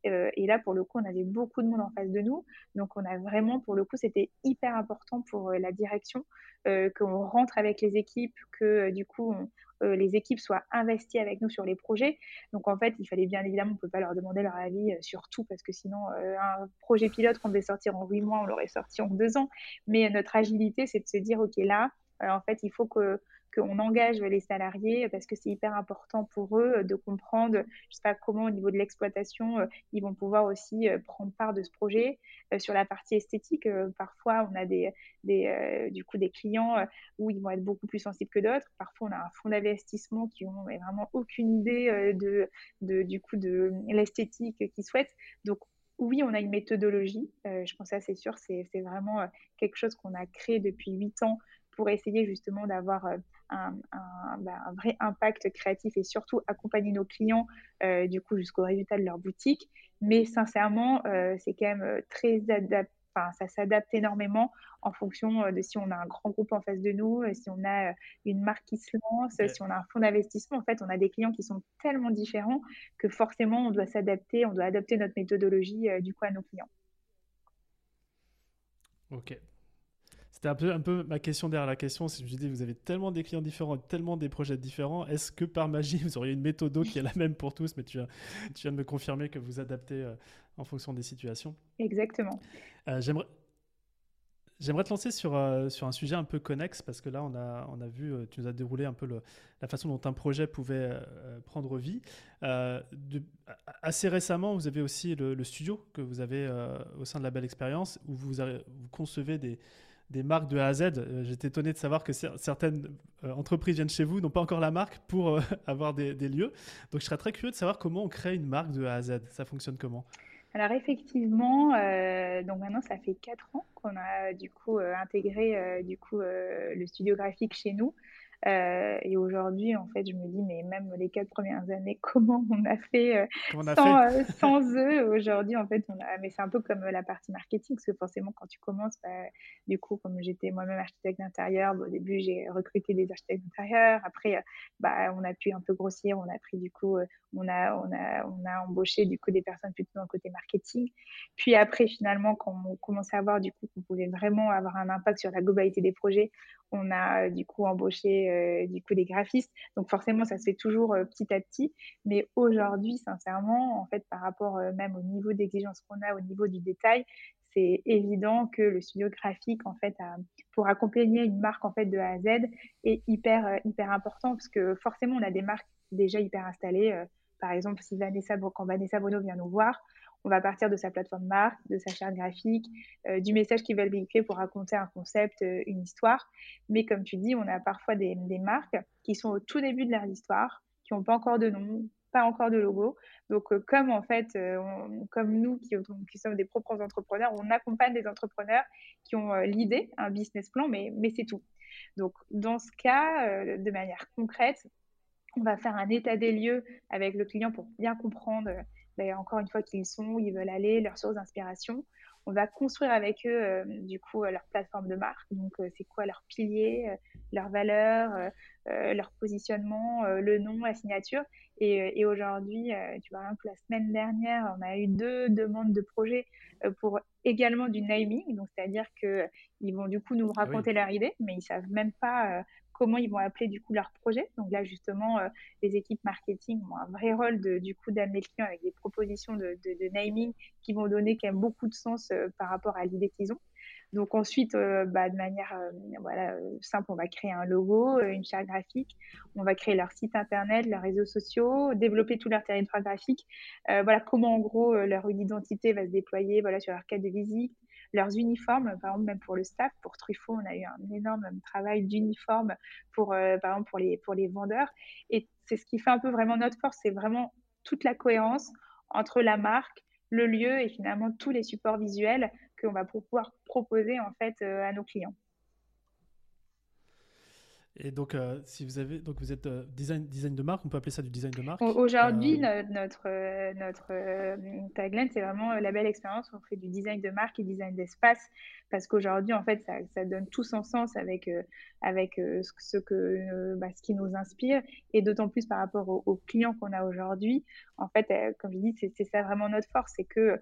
et là, pour le coup, on avait beaucoup de monde en face de nous. Donc, on a vraiment, pour le coup, c'était hyper important pour la direction qu'on rentre avec les équipes, que du coup, euh, les équipes soient investies avec nous sur les projets. Donc en fait, il fallait bien évidemment, on ne peut pas leur demander leur avis euh, sur tout parce que sinon, euh, un projet pilote qu'on devait sortir en huit mois, on l'aurait sorti en deux ans. Mais notre agilité, c'est de se dire, OK, là, en fait, il faut que qu'on engage les salariés parce que c'est hyper important pour eux de comprendre, je sais pas comment au niveau de l'exploitation, euh, ils vont pouvoir aussi euh, prendre part de ce projet. Euh, sur la partie esthétique, parfois on a des, des du coup des clients où ils vont être beaucoup plus sensibles que d'autres. Parfois on a un fonds d'investissement qui ont vraiment aucune idée de, de du coup de l'esthétique qu'ils souhaitent. Donc oui, on a une méthodologie. je pense que c'est sûr, c'est vraiment quelque chose qu'on a créé depuis huit ans pour essayer justement d'avoir un, bah, un, vrai impact créatif et surtout accompagner nos clients du coup jusqu'au résultat de leur boutique. Mais sincèrement, c'est quand même très adapté Enfin, ça s'adapte énormément en fonction de si on a un grand groupe en face de nous, si on a une marque qui se lance, si on a un fonds d'investissement. En fait, on a des clients qui sont tellement différents que forcément, on doit s'adapter, on doit adapter notre méthodologie du coup à nos clients. Ok. C'était un peu, un peu ma question derrière la question. Si je me dis, vous avez tellement des clients différents, tellement des projets différents, est-ce que par magie, vous auriez une méthode qui est la même pour tous Mais tu viens, tu viens de me confirmer que vous adaptez en fonction des situations. Exactement. Euh, j'aimerais. J'aimerais te lancer sur, euh, sur un sujet un peu connexe parce que là, on a, on a vu, euh, tu nous as déroulé un peu le, la façon dont un projet pouvait prendre vie. De, assez récemment, vous avez aussi le, studio que vous avez au sein de la Belle Expérience où vous, vous concevez des, des marques de A à Z. J'étais étonné de savoir que certaines entreprises viennent chez vous, n'ont pas encore la marque pour avoir des, lieux. Donc, je serais très curieux de savoir comment on crée une marque de A à Z. Ça fonctionne comment? Alors effectivement, euh, donc maintenant ça fait quatre ans qu'on a du coup euh, intégré euh, du coup le studio graphique chez nous. Euh, et aujourd'hui, en fait, je me dis, mais même les quatre premières années, comment on a fait, euh, sans, euh, sans, eux? Aujourd'hui, en fait, on a, mais c'est un peu comme la partie marketing, parce que forcément, quand tu commences, bah, du coup, comme j'étais moi-même architecte d'intérieur, au début, j'ai recruté des architectes d'intérieur. Après, bah, on a pu un peu grossir, on a pris du coup, on a, on a, on a embauché du coup des personnes plutôt dans le côté marketing. Puis après, finalement, quand on commençait à voir du coup qu'on pouvait vraiment avoir un impact sur la globalité des projets, on a du coup embauché du coup des graphistes. Donc forcément, ça se fait toujours euh, petit à petit. Mais aujourd'hui, sincèrement, en fait, par rapport euh, même au niveau d'exigence qu'on a, au niveau du détail, c'est évident que le studio graphique, en fait, pour accompagner une marque en fait de A à Z, est hyper hyper important parce que forcément, on a des marques déjà hyper installées. Par exemple, si Vanessa, quand Vanessa Bono vient nous voir, on va partir de sa plateforme marque, de sa charte graphique, euh, du message qu'ils veulent véhiculer pour raconter un concept, euh, une histoire. Mais comme tu dis, on a parfois des, marques qui sont au tout début de leur histoire, qui n'ont pas encore de nom, pas encore de logo. Donc, euh, comme en fait, comme nous qui, sommes des propres entrepreneurs, on accompagne des entrepreneurs qui ont l'idée, un business plan, mais c'est tout. Donc, dans ce cas, de manière concrète, on va faire un état des lieux avec le client pour bien comprendre ben, encore une fois, qui ils sont, où ils veulent aller, leurs sources d'inspiration. On va construire avec eux, euh, du coup, euh, leur plateforme de marque. Donc, euh, c'est quoi leurs piliers, leurs valeurs, leur positionnement, le nom, la signature. Et, et aujourd'hui, tu vois, que la semaine dernière, on a eu deux demandes de projets pour également du naming. Donc, c'est-à-dire qu'ils vont du coup nous ah raconter leur idée, mais ils savent même pas comment ils vont appeler du coup leur projet. Donc là, justement, euh, les équipes marketing ont un vrai rôle du coup d'amener le client avec des propositions de, naming qui vont donner quand même beaucoup de sens euh, par rapport à l'idée qu'ils ont. Donc ensuite, euh, bah, de manière simple, on va créer un logo, une charte graphique, on va créer leur site internet, leurs réseaux sociaux, développer tout leur territoire graphique. voilà comment en gros leur identité va se déployer voilà, sur leur carte de visite, leurs uniformes, par exemple même pour le staff, pour Truffaut, on a eu un énorme travail d'uniforme pour, euh, par exemple pour les, pour les vendeurs. Et c'est ce qui fait un peu vraiment notre force, c'est vraiment toute la cohérence entre la marque, le lieu et finalement tous les supports visuels qu'on va pouvoir proposer en fait euh, à nos clients. Et donc, euh, si vous avez, donc vous êtes euh, design, design de marque, on peut appeler ça du design de marque. Aujourd'hui, euh, notre notre tagline, c'est vraiment la belle expérience. On fait du design de marque et design d'espace parce qu'aujourd'hui, en fait, ça, ça, donne tout son sens avec avec ce que bah, ce qui nous inspire et d'autant plus par rapport aux, clients qu'on a aujourd'hui. En fait, comme je dis, c'est ça vraiment notre force, c'est que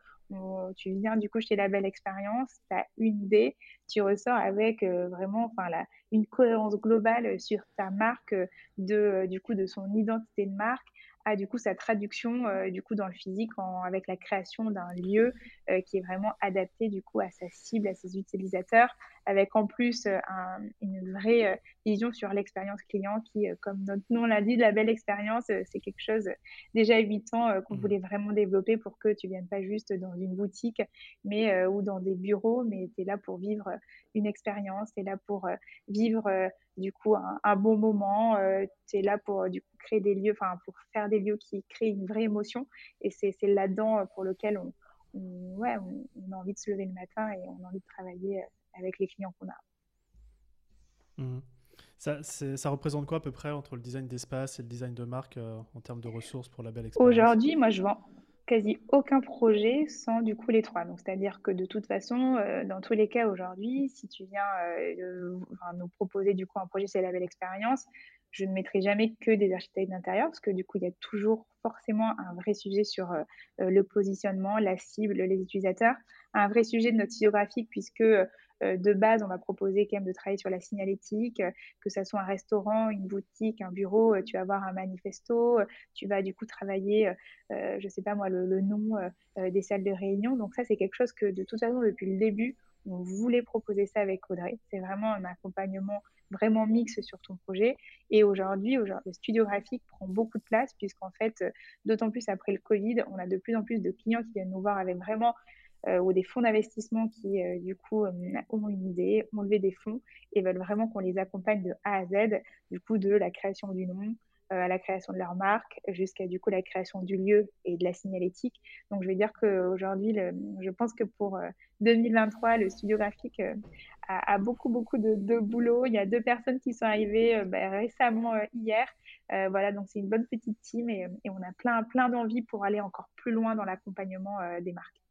tu viens du coup chez la belle expérience, tu as une idée, tu ressors avec vraiment enfin, une cohérence globale sur ta marque, de, du coup de son identité de marque, à du coup sa traduction du coup dans le physique avec la création d'un lieu qui est vraiment adapté du coup à sa cible, à ses utilisateurs, avec en plus une vraie vision sur l'expérience client qui, comme notre nom l'indique, la belle expérience, c'est quelque chose déjà 8 ans qu'on mmh. voulait vraiment développer pour que tu viennes pas juste dans une boutique mais ou dans des bureaux, mais tu es là pour vivre une expérience, tu es là pour vivre du coup un, bon moment, tu es là pour du coup créer des lieux, enfin pour faire des lieux qui créent une vraie émotion et c'est là-dedans pour lequel on, ouais, on, a envie de se lever le matin et on a envie de travailler avec les clients qu'on a. Mmh. Ça, ça, représente quoi à peu près entre le design d'espace et le design de marque en termes de ressources pour la belle expérience? Aujourd'hui, moi, je vends quasi aucun projet sans du coup les trois. Donc, c'est-à-dire que de toute façon, euh, dans tous les cas aujourd'hui, si tu viens euh, nous proposer du coup un projet c'est la belle expérience, je ne mettrai jamais que des architectes d'intérieur parce que du coup, il y a toujours forcément un vrai sujet sur euh, le positionnement, la cible, les utilisateurs, un vrai sujet de notre géographique puisque euh, de base, on va proposer quand même de travailler sur la signalétique, euh, que ce soit un restaurant, une boutique, un bureau, euh, tu vas avoir un manifesto, tu vas du coup travailler, je ne sais pas moi, le, nom des salles de réunion. Donc ça, c'est quelque chose que de toute façon, depuis le début, on voulait proposer ça avec Audrey. C'est vraiment un accompagnement vraiment mixte sur ton projet. Et aujourd'hui, le studio graphique prend beaucoup de place puisqu'en fait, d'autant plus après le Covid, on a de plus en plus de clients qui viennent nous voir avec vraiment euh, ou des fonds d'investissement qui, euh, du coup, euh, ont une idée, ont levé des fonds et veulent vraiment qu'on les accompagne de A à Z, du coup, de la création du nom, à la création de leur marque, jusqu'à du coup la création du lieu et de la signalétique. Donc je vais dire qu'aujourd'hui, je pense que pour 2023, le studio graphique a, beaucoup beaucoup de, boulot. Il y a deux personnes qui sont arrivées bah, récemment hier. voilà, donc c'est une bonne petite team et, on a plein plein d'envie pour aller encore plus loin dans l'accompagnement des marques.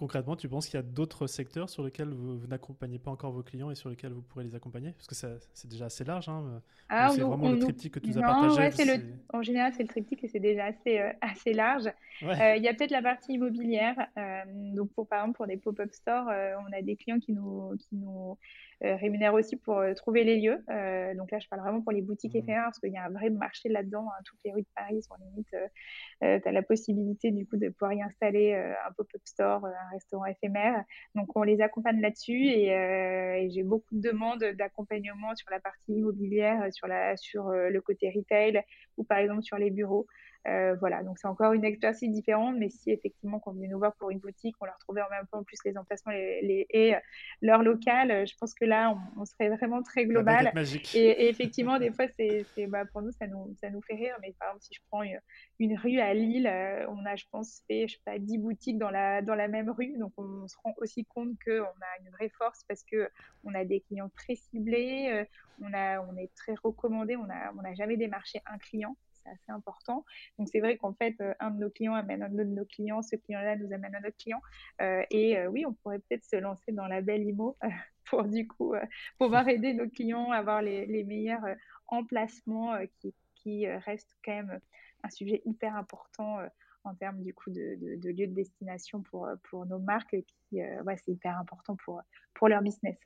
Concrètement, tu penses qu'il y a d'autres secteurs sur lesquels vous, n'accompagnez pas encore vos clients et sur lesquels vous pourrez les accompagner? Parce que c'est déjà assez large. Hein. Ah, c'est vraiment le triptyque que tu nous as partagé. le... En général, c'est le triptyque et c'est déjà assez, euh, assez large. Euh, il y a peut-être la partie immobilière. Euh, donc, pour, par exemple, pour des pop-up stores, on a des clients qui nous, qui nous rémunère aussi pour euh, trouver les lieux. Euh, donc là, je parle vraiment pour les boutiques mmh. éphémères parce qu'il y a un vrai marché là-dedans. Hein. Toutes les rues de Paris sont limite. tu as la possibilité du coup de pouvoir y installer un pop-up store, un restaurant éphémère. Donc on les accompagne là-dessus et, j'ai beaucoup de demandes d'accompagnement sur la partie immobilière, sur, la, sur le côté retail ou par exemple sur les bureaux. Euh, voilà, donc c'est encore une expertise différente, mais si effectivement quand on vient nous voir pour une boutique, on leur trouvait en même temps en plus les emplacements les, et leur local, je pense que là on, serait vraiment très global. Et, effectivement, des fois, c'est, bah, pour nous ça, nous, ça nous fait rire, mais par exemple, si je prends une, rue à Lille, euh, on a, je pense, fait je sais pas, 10 boutiques dans la, dans la même rue, donc on, se rend aussi compte qu'on a une vraie force parce qu'on a des clients très ciblés, euh, on, a, on est très recommandé, on n'a on a jamais démarché un client c'est assez important. Donc c'est vrai qu'en fait, euh, un de nos clients amène un autre de nos clients, ce client-là nous amène un autre client. Euh, et euh, oui, on pourrait peut-être se lancer dans la belle IMO pour du coup pouvoir aider nos clients à avoir les, les meilleurs emplacements qui, qui restent quand même un sujet hyper important en termes du coup de, de, lieu de destination pour, pour nos marques qui ouais, c'est hyper important pour, pour leur business.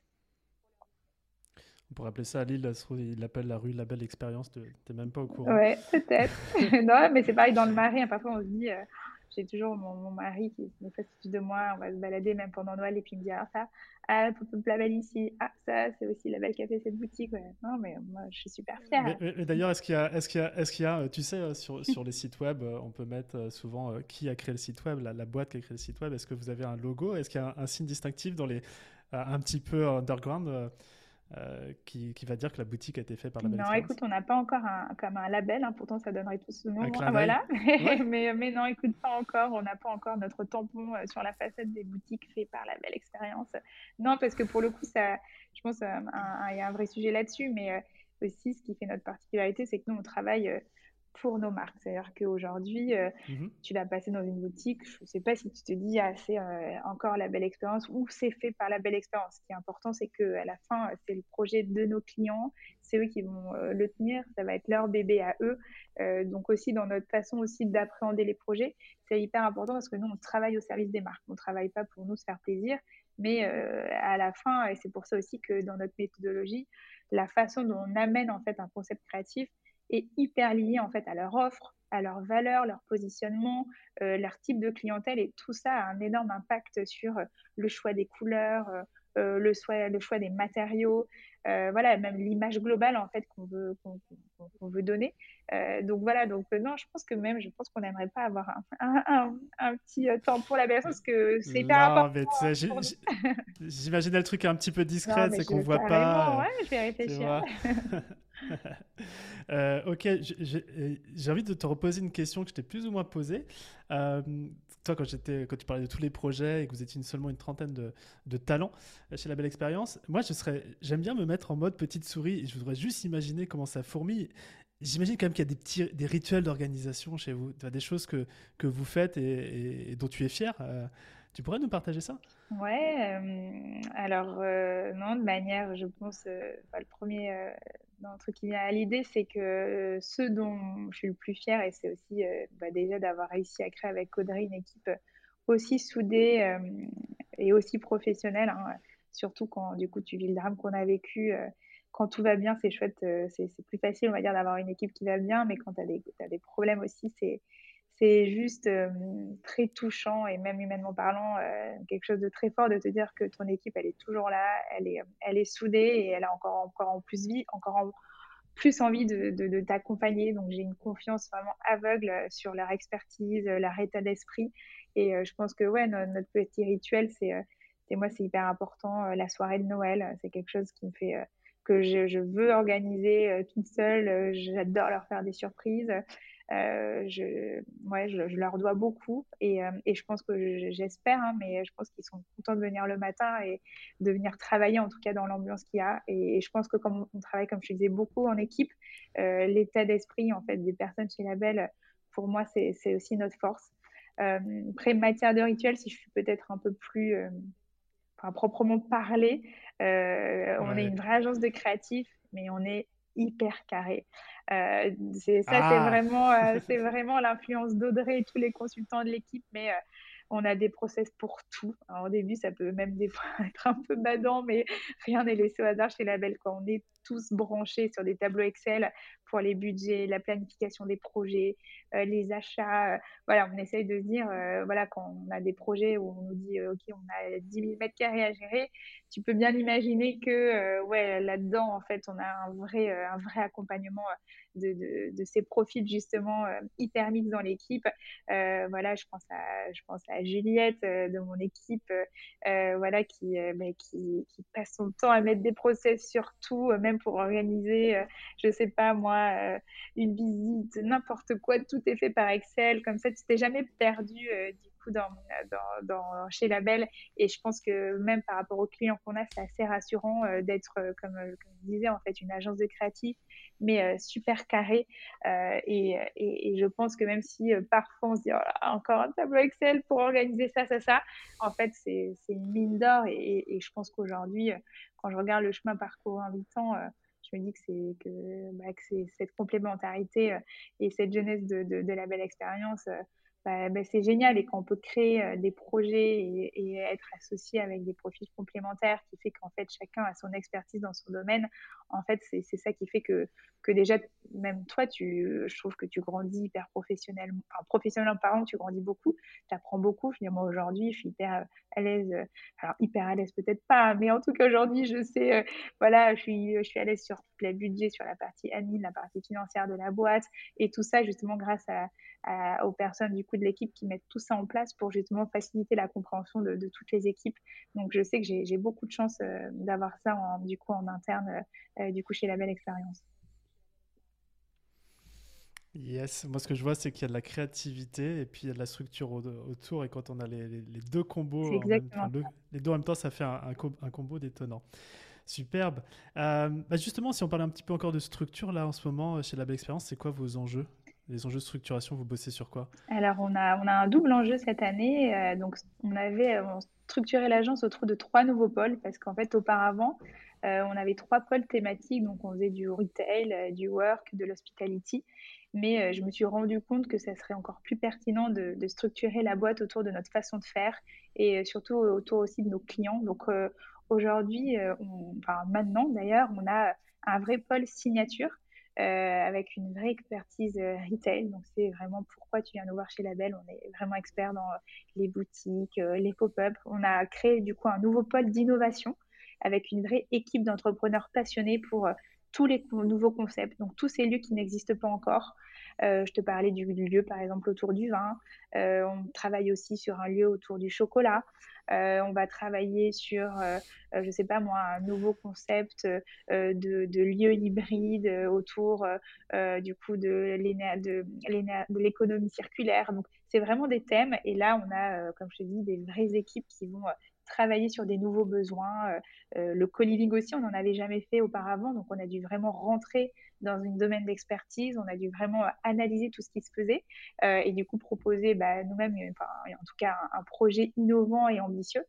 On pourrait appeler ça à Lille, il appelle la rue La Belle Expérience, tu n'es même pas au courant. Ouais, peut-être. non, mais c'est pareil dans le Marais, hein, parfois on se dit, euh, j'ai toujours mon, mari qui me fait de moi, on va se balader même pendant Noël et puis il me dit, ah ça, ah, la belle ici, ah ça, c'est aussi la belle café cette boutique. Non, mais moi je suis super fière. Mais, d'ailleurs, est-ce qu'il y a, est-ce qu'il y a, est-ce qu'il y a, tu sais, euh, sur, sur les sites web, euh, on peut mettre souvent qui a créé le site web, la, la, boîte qui a créé le site web, est-ce que vous avez un logo, est-ce qu'il y a un, signe distinctif dans les, un petit peu underground euh, qui, qui, va dire que la boutique a été faite par la belle Non, écoute, on n'a pas encore un, comme un label, hein, pourtant ça donnerait tout ce nom. Hein, voilà. mais, mais non, écoute, pas encore. On n'a pas encore notre tampon euh, sur la façade des boutiques fait par la belle expérience. Non, parce que pour le coup, ça, je pense qu'il y a un vrai sujet là-dessus, mais euh, aussi ce qui fait notre particularité, c'est que nous, on travaille pour nos marques. C'est-à-dire qu'aujourd'hui, euh, mmh tu vas passer dans une boutique, je ne sais pas si tu te dis, ah, c'est euh, encore la belle expérience ou c'est fait par la belle expérience. Ce qui est important, c'est qu'à la fin, c'est le projet de nos clients, c'est eux qui vont euh, le tenir, ça va être leur bébé à eux. donc aussi, dans notre façon aussi d'appréhender les projets, c'est hyper important parce que nous, on travaille au service des marques. On ne travaille pas pour nous se faire plaisir, mais à la fin, et c'est pour ça aussi que dans notre méthodologie, la façon dont on amène en fait un concept créatif, est hyper lié en fait à leur offre, à leur valeur, leur positionnement, euh, leur type de clientèle et tout ça a un énorme impact sur euh, le choix des couleurs, euh, le, choix, le choix des matériaux, voilà, même l'image globale en fait qu'on veut, qu'on, veut donner. donc voilà, donc non, je pense que même, je pense qu'on n'aimerait pas avoir un, un, petit temps pour la personne parce que c'est hyper important. J'imagine le truc un petit peu discret, c'est qu'on voit pas. Ouais, je vais réfléchir. Euh, ok, j'ai envie de te reposer une question que je t'ai plus ou moins posée. Euh, toi, quand, quand tu parlais de tous les projets et que vous étiez seulement une trentaine de, talents chez La Belle Expérience, moi, j'aime bien me mettre en mode petite souris et je voudrais juste imaginer comment ça fourmille. J'imagine quand même qu'il y a des petits des rituels d'organisation chez vous, des choses que, que vous faites et, dont tu es fier. Tu pourrais nous partager ça? Ouais, alors non, de manière, je pense, le premier truc qui vient à l'idée, c'est que ce dont je suis le plus fière, et c'est aussi euh, bah, déjà d'avoir réussi à créer avec Audrey une équipe aussi soudée euh, et aussi professionnelle, hein. surtout quand du coup tu vis le drame qu'on a vécu. Euh, quand tout va bien, c'est chouette, c'est plus facile, on va dire, d'avoir une équipe qui va bien, mais quand tu as, des problèmes aussi, c'est c'est juste très touchant et même humainement parlant, quelque chose de très fort de te dire que ton équipe, elle est toujours là, elle est, elle est soudée et elle a encore, encore en plus vie, encore en plus envie de, de, t'accompagner. Donc j'ai une confiance vraiment aveugle sur leur expertise, leur état d'esprit. Et je pense que ouais, notre, petit rituel, c'est moi, c'est hyper important. la soirée de Noël, c'est quelque chose qui me fait que je, je veux organiser toute seule. J'adore leur faire des surprises. Euh, je, ouais, je, leur dois beaucoup et, euh, et je pense que j'espère, hein, mais je pense qu'ils sont contents de venir le matin et de venir travailler en tout cas dans l'ambiance qu'il y a. Et, je pense que comme on travaille, comme je disais, beaucoup en équipe, euh, l'état d'esprit en fait des personnes chez Label, pour moi, c'est aussi notre force. après, matière de rituel, si je suis peut-être un peu plus, enfin, proprement parler, on est une vraie agence de créatifs, mais on est hyper carré. Euh, c'est, ça, c'est ah. vraiment, euh, c'est vraiment l'influence d'Audrey et tous les consultants de l'équipe, mais euh, on a des process pour tout. au début, ça peut même des fois être un peu badant, mais rien n'est laissé au hasard chez Label. Quand on est tous branchés sur des tableaux Excel pour les budgets, la planification des projets, euh, les achats. Euh, voilà, on essaye de se dire, euh, voilà, quand on a des projets où on nous dit, OK, on a 10 000 mètres carrés à gérer, tu peux bien imaginer que, ouais, là-dedans, en fait, on a un vrai, un vrai accompagnement de, ces profils justement hyper mix dans l'équipe. voilà, je pense à, je pense à Juliette de mon équipe, voilà, qui, bah, qui, qui, passe son temps à mettre des process sur tout, même pour organiser, je sais pas moi, une visite, n'importe quoi, tout est fait par Excel, comme ça tu t'es jamais perdu du dans, dans, chez Label. Et je pense que même par rapport aux clients qu'on a, c'est assez rassurant euh, d'être, euh, comme, euh, comme, je disais, en fait, une agence de créatifs, mais super carré. Et, et, je pense que même si parfois on se dit oh encore un tableau Excel pour organiser ça, ça, ça, en fait, c'est une mine d'or. Et, je pense qu'aujourd'hui, quand je regarde le chemin parcouru en 8 ans, je me dis que c'est que, bah, cette complémentarité et cette jeunesse de, la belle expérience bah, bah, c'est génial et qu'on peut créer des projets et, être associé avec des profils complémentaires qui fait qu'en fait chacun a son expertise dans son domaine. En fait, c'est ça qui fait que, que déjà, même toi, tu, je trouve que tu grandis hyper professionnellement, enfin professionnellement parlant, tu grandis beaucoup, tu apprends beaucoup. Finalement, aujourd'hui, je suis hyper à l'aise, alors hyper à l'aise peut-être pas, mais en tout cas aujourd'hui, je sais, voilà, je suis, je suis à l'aise sur le budget, sur la partie admin, la partie financière de la boîte et tout ça justement grâce à, aux personnes du coup de l'équipe qui mettent tout ça en place pour justement faciliter la compréhension de, toutes les équipes. Donc je sais que j'ai beaucoup de chance euh, d'avoir ça en, du coup en interne euh, euh, du coup chez la belle expérience. Yes, moi ce que je vois c'est qu'il y a de la créativité et puis il y a de la structure autour et quand on a les, deux combos, en même les deux en même temps ça fait un, un, combo détonnant. Superbe. bah justement, si on parlait un petit peu encore de structure là en ce moment chez la Belle Expérience, c'est quoi vos enjeux? Les enjeux de structuration, vous bossez sur quoi? Alors, on a, on a un double enjeu cette année. Euh, donc, on avait structuré l'agence autour de trois nouveaux pôles parce qu'en fait, auparavant, euh, on avait trois pôles thématiques. Donc, on faisait du retail, euh, du work, de l'hospitality. Mais je me suis rendu compte que ça serait encore plus pertinent de, structurer la boîte autour de notre façon de faire et surtout autour aussi de nos clients. Donc, aujourd'hui, enfin maintenant d'ailleurs, on a un vrai pôle signature euh, avec une vraie expertise euh, retail. Donc, c'est vraiment pourquoi tu viens nous voir chez Label. On est vraiment expert dans euh, les boutiques, les pop-up. On a créé du coup un nouveau pôle d'innovation avec une vraie équipe d'entrepreneurs passionnés pour tous les nouveaux concepts, donc tous ces lieux qui n'existent pas encore. je te parlais du, lieu, par exemple, autour du vin. on travaille aussi sur un lieu autour du chocolat. on va travailler sur, je ne sais pas moi, un nouveau concept de, de lieu hybride autour du coup de l'économie circulaire. Donc, c'est vraiment des thèmes. Et là, on a, comme je te dis, des vraies équipes qui vont travailler sur des nouveaux besoins. Euh, euh, le co-living aussi, on n'en avait jamais fait auparavant, donc on a dû vraiment rentrer dans un domaine d'expertise, on a dû vraiment euh, analyser tout ce qui se faisait et du coup proposer bah, nous-mêmes, en tout cas, un, projet innovant et ambitieux.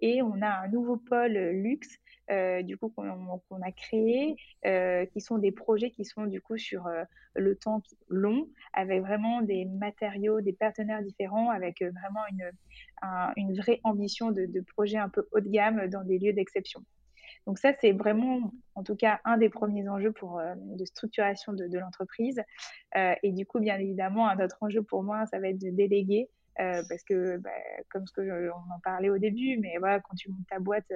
Et on a un nouveau pôle luxe euh, du coup qu'on a créé, euh, qui sont des projets qui sont du coup sur euh, le temps long, avec vraiment des matériaux, des partenaires différents, avec vraiment une, une vraie ambition de, de projets un peu haut de gamme dans des lieux d'exception. Donc ça, c'est vraiment, en tout cas, un des premiers enjeux pour, de structuration de l'entreprise. et du coup, bien évidemment, un autre enjeu pour moi, ça va être de déléguer. Parce que, bah, comme ce que on en parlait au début, mais voilà, quand tu montes ta boîte,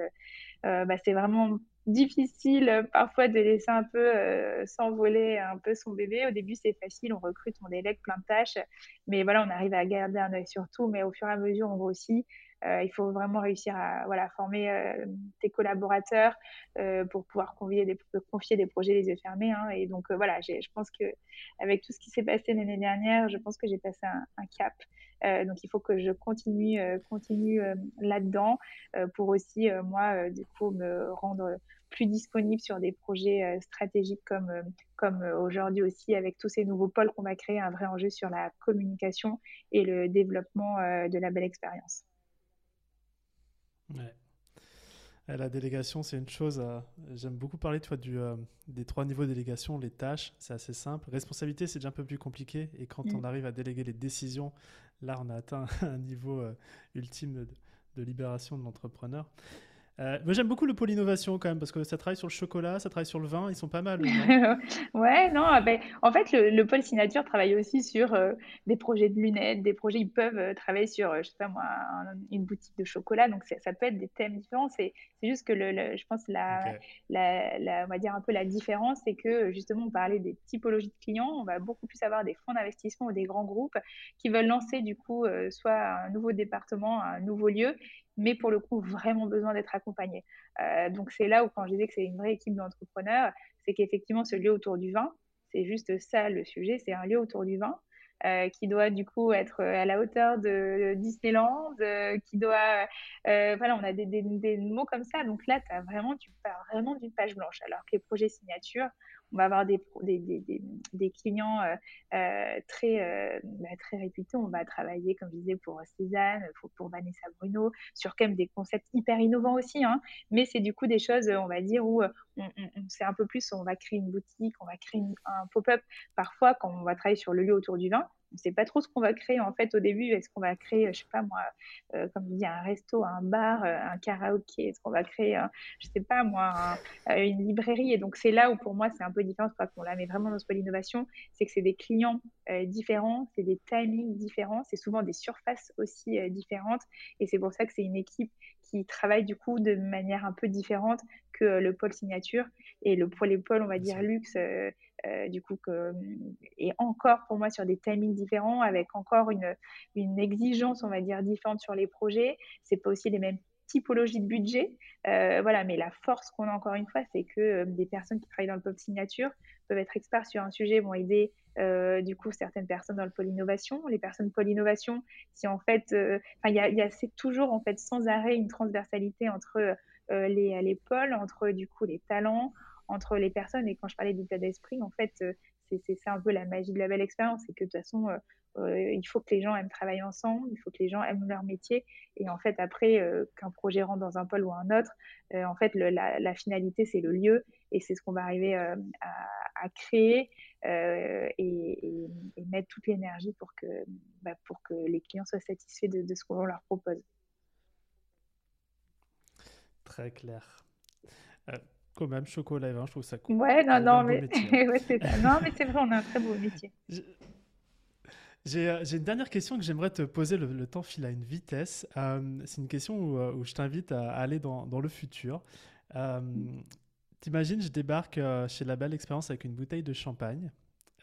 euh, bah, c'est vraiment difficile euh, parfois de laisser un peu euh, s'envoler un peu son bébé. Au début, c'est facile, on recrute, on délègue plein de tâches, mais voilà, on arrive à garder un œil sur tout. Mais au fur et à mesure, on grossit. Il faut vraiment réussir à former tes collaborateurs pour pouvoir confier des, projets les yeux fermés. Hein. Et donc, voilà, je pense que avec tout ce qui s'est passé l'année dernière, je pense que j'ai passé un cap. Euh, donc il faut que je continue, euh, continue euh, là-dedans pour aussi, moi, du coup, me rendre plus disponible sur des projets stratégiques comme aujourd'hui aussi avec tous ces nouveaux pôles qu'on va créer, un vrai enjeu sur la communication et le développement de la belle expérience. Ouais. La délégation, c'est une chose. J'aime beaucoup parler toi, du, des trois niveaux de délégation. Les tâches, c'est assez simple. Responsabilité, c'est déjà un peu plus compliqué. Et quand mm. on arrive à déléguer les décisions Là, on a atteint un niveau euh, ultime de, libération de l'entrepreneur. Euh, moi, j'aime beaucoup le pôle innovation quand même parce que ça travaille sur le chocolat, ça travaille sur le vin, ils sont pas mal. ouais, non, ah ben, en fait, le, pôle signature travaille aussi sur euh, des projets de lunettes, des projets, ils peuvent euh, travailler sur, je sais pas moi, une boutique de chocolat, donc ça peut être des thèmes différents. C'est juste que le, je pense la, la, on va dire un peu la différence, c'est que justement, on parlait des typologies de clients, on va beaucoup plus avoir des fonds d'investissement ou des grands groupes qui veulent lancer du coup soit un nouveau département, un nouveau lieu mais pour le coup, vraiment besoin d'être accompagné. Euh, donc, c'est là où, quand je disais que c'est une vraie équipe d'entrepreneurs, c'est qu'effectivement, ce lieu autour du vin, c'est juste ça le sujet, c'est un lieu autour du vin. Euh, qui doit du coup être à la hauteur de Disneyland, euh, qui doit, voilà, on a des, mots comme ça. Donc là, as vraiment, tu pars vraiment d'une page blanche. Alors que les projets signature, on va avoir des, des, clients euh, euh, très, euh, bah, très réputés. On va travailler, comme je disais, pour Cézanne, pour, pour Vanessa Bruno, sur quand même des concepts hyper innovants aussi. Hein. mais c'est du coup des choses, on va dire, où on, sait un peu plus, on va créer une boutique, on va créer un pop-up. Parfois, quand on va travailler sur le lieu autour du vin, on ne sait pas trop ce qu'on va créer en fait au début. Est-ce qu'on va créer, je sais pas moi, euh, comme je dis, un resto, un bar, euh, un karaoké Est-ce qu'on va créer, je sais pas moi, euh, une librairie? Et donc c'est là où pour moi c'est un peu différent, c'est qu'on la met vraiment dans ce pôle innovation, c'est que c'est des clients différents, c'est des timings différents, c'est souvent des surfaces aussi différentes. Et c'est pour ça que c'est une équipe qui travaille du coup de manière un peu différente que le pôle signature et le pôle, on va dire luxe, euh, du coup, que, et encore pour moi sur des timings différents, avec encore une, une exigence, on va dire, différente sur les projets. C'est pas aussi les mêmes typologies de budget. Euh, voilà, mais la force qu'on a encore une fois, c'est que euh, des personnes qui travaillent dans le pôle signature peuvent être experts sur un sujet, vont aider du coup certaines personnes dans le pôle innovation. Les personnes pôle innovation, si en fait, il y a, y a c'est toujours en fait sans arrêt une transversalité entre les, les pôles, entre du coup les talents, entre les personnes. Et quand je parlais d'état d'esprit, en fait, euh, c'est un peu la magie de la belle expérience. C'est que de toute façon, euh, euh, il faut que les gens aiment travailler ensemble, il faut que les gens aiment leur métier. Et en fait, après, qu'un projet rentre dans un pôle ou un autre, en fait, la, finalité, c'est le lieu. Et c'est ce qu'on va arriver à, créer et, mettre toute l'énergie pour, que bah, pour que les clients soient satisfaits de ce qu'on leur propose. Très clair quand même, chocolat et vin, je trouve ça cool. Ouais, non, non, mais... c'est non, mais c'est vrai, on a un très beau métier. Euh, j'ai une dernière question que j'aimerais te poser. Le, temps file à une vitesse. Euh, c'est une question où, euh, où je t'invite à, aller dans, dans, le futur. T'imagines, je débarque chez La Belle Expérience avec une bouteille de champagne.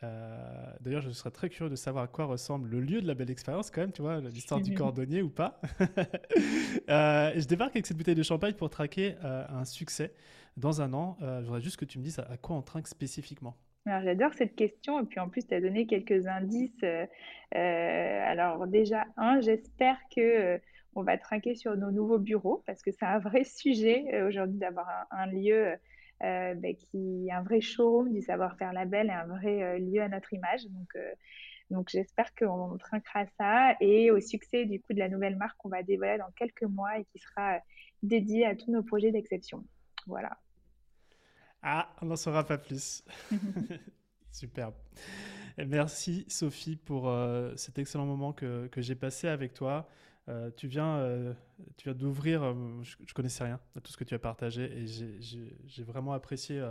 D'ailleurs, je serais très curieux de savoir à quoi ressemble le lieu de la belle expérience, quand même, tu vois, l'histoire du cordonnier ou pas. je débarque avec cette bouteille de champagne pour traquer un succès dans un an. je voudrais juste que tu me dises à, quoi on trinque spécifiquement. Alors, j'adore cette question. Et puis, en plus, tu as donné quelques indices. alors, déjà, un, j'espère que on va trinquer sur nos nouveaux bureaux parce que c'est un vrai sujet aujourd'hui d'avoir un, lieu euh, ben, qui est un vrai showroom du savoir-faire label et un vrai euh, lieu à notre image. Donc, euh, donc j'espère qu'on trinquera ça et au succès du coup de la nouvelle marque qu'on va dévoiler dans quelques mois et qui sera dédiée à tous nos projets d'exception. Voilà. Ah, on n'en saura pas plus. Superbe. Merci Sophie pour cet excellent moment que, que j'ai passé avec toi. Euh, tu viens, euh, tu viens d'ouvrir, euh, je, ne connaissais rien à tout ce que tu as partagé et j'ai vraiment apprécié.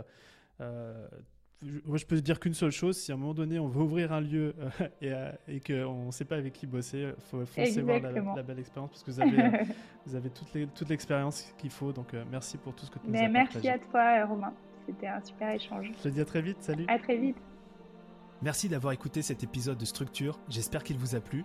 moi, je peux te dire qu'une seule chose, si à un moment donné on veut ouvrir un lieu et, et qu'on ne sait pas avec qui bosser, il faut foncer voir la, belle expérience parce que vous avez, vous avez toute l'expérience qu'il faut. Donc merci pour tout ce que tu nous as merci Merci à toi Romain, c'était un super échange. Je te dis à très vite, salut. À très vite. Merci d'avoir écouté cet épisode de Structure, j'espère qu'il vous a plu.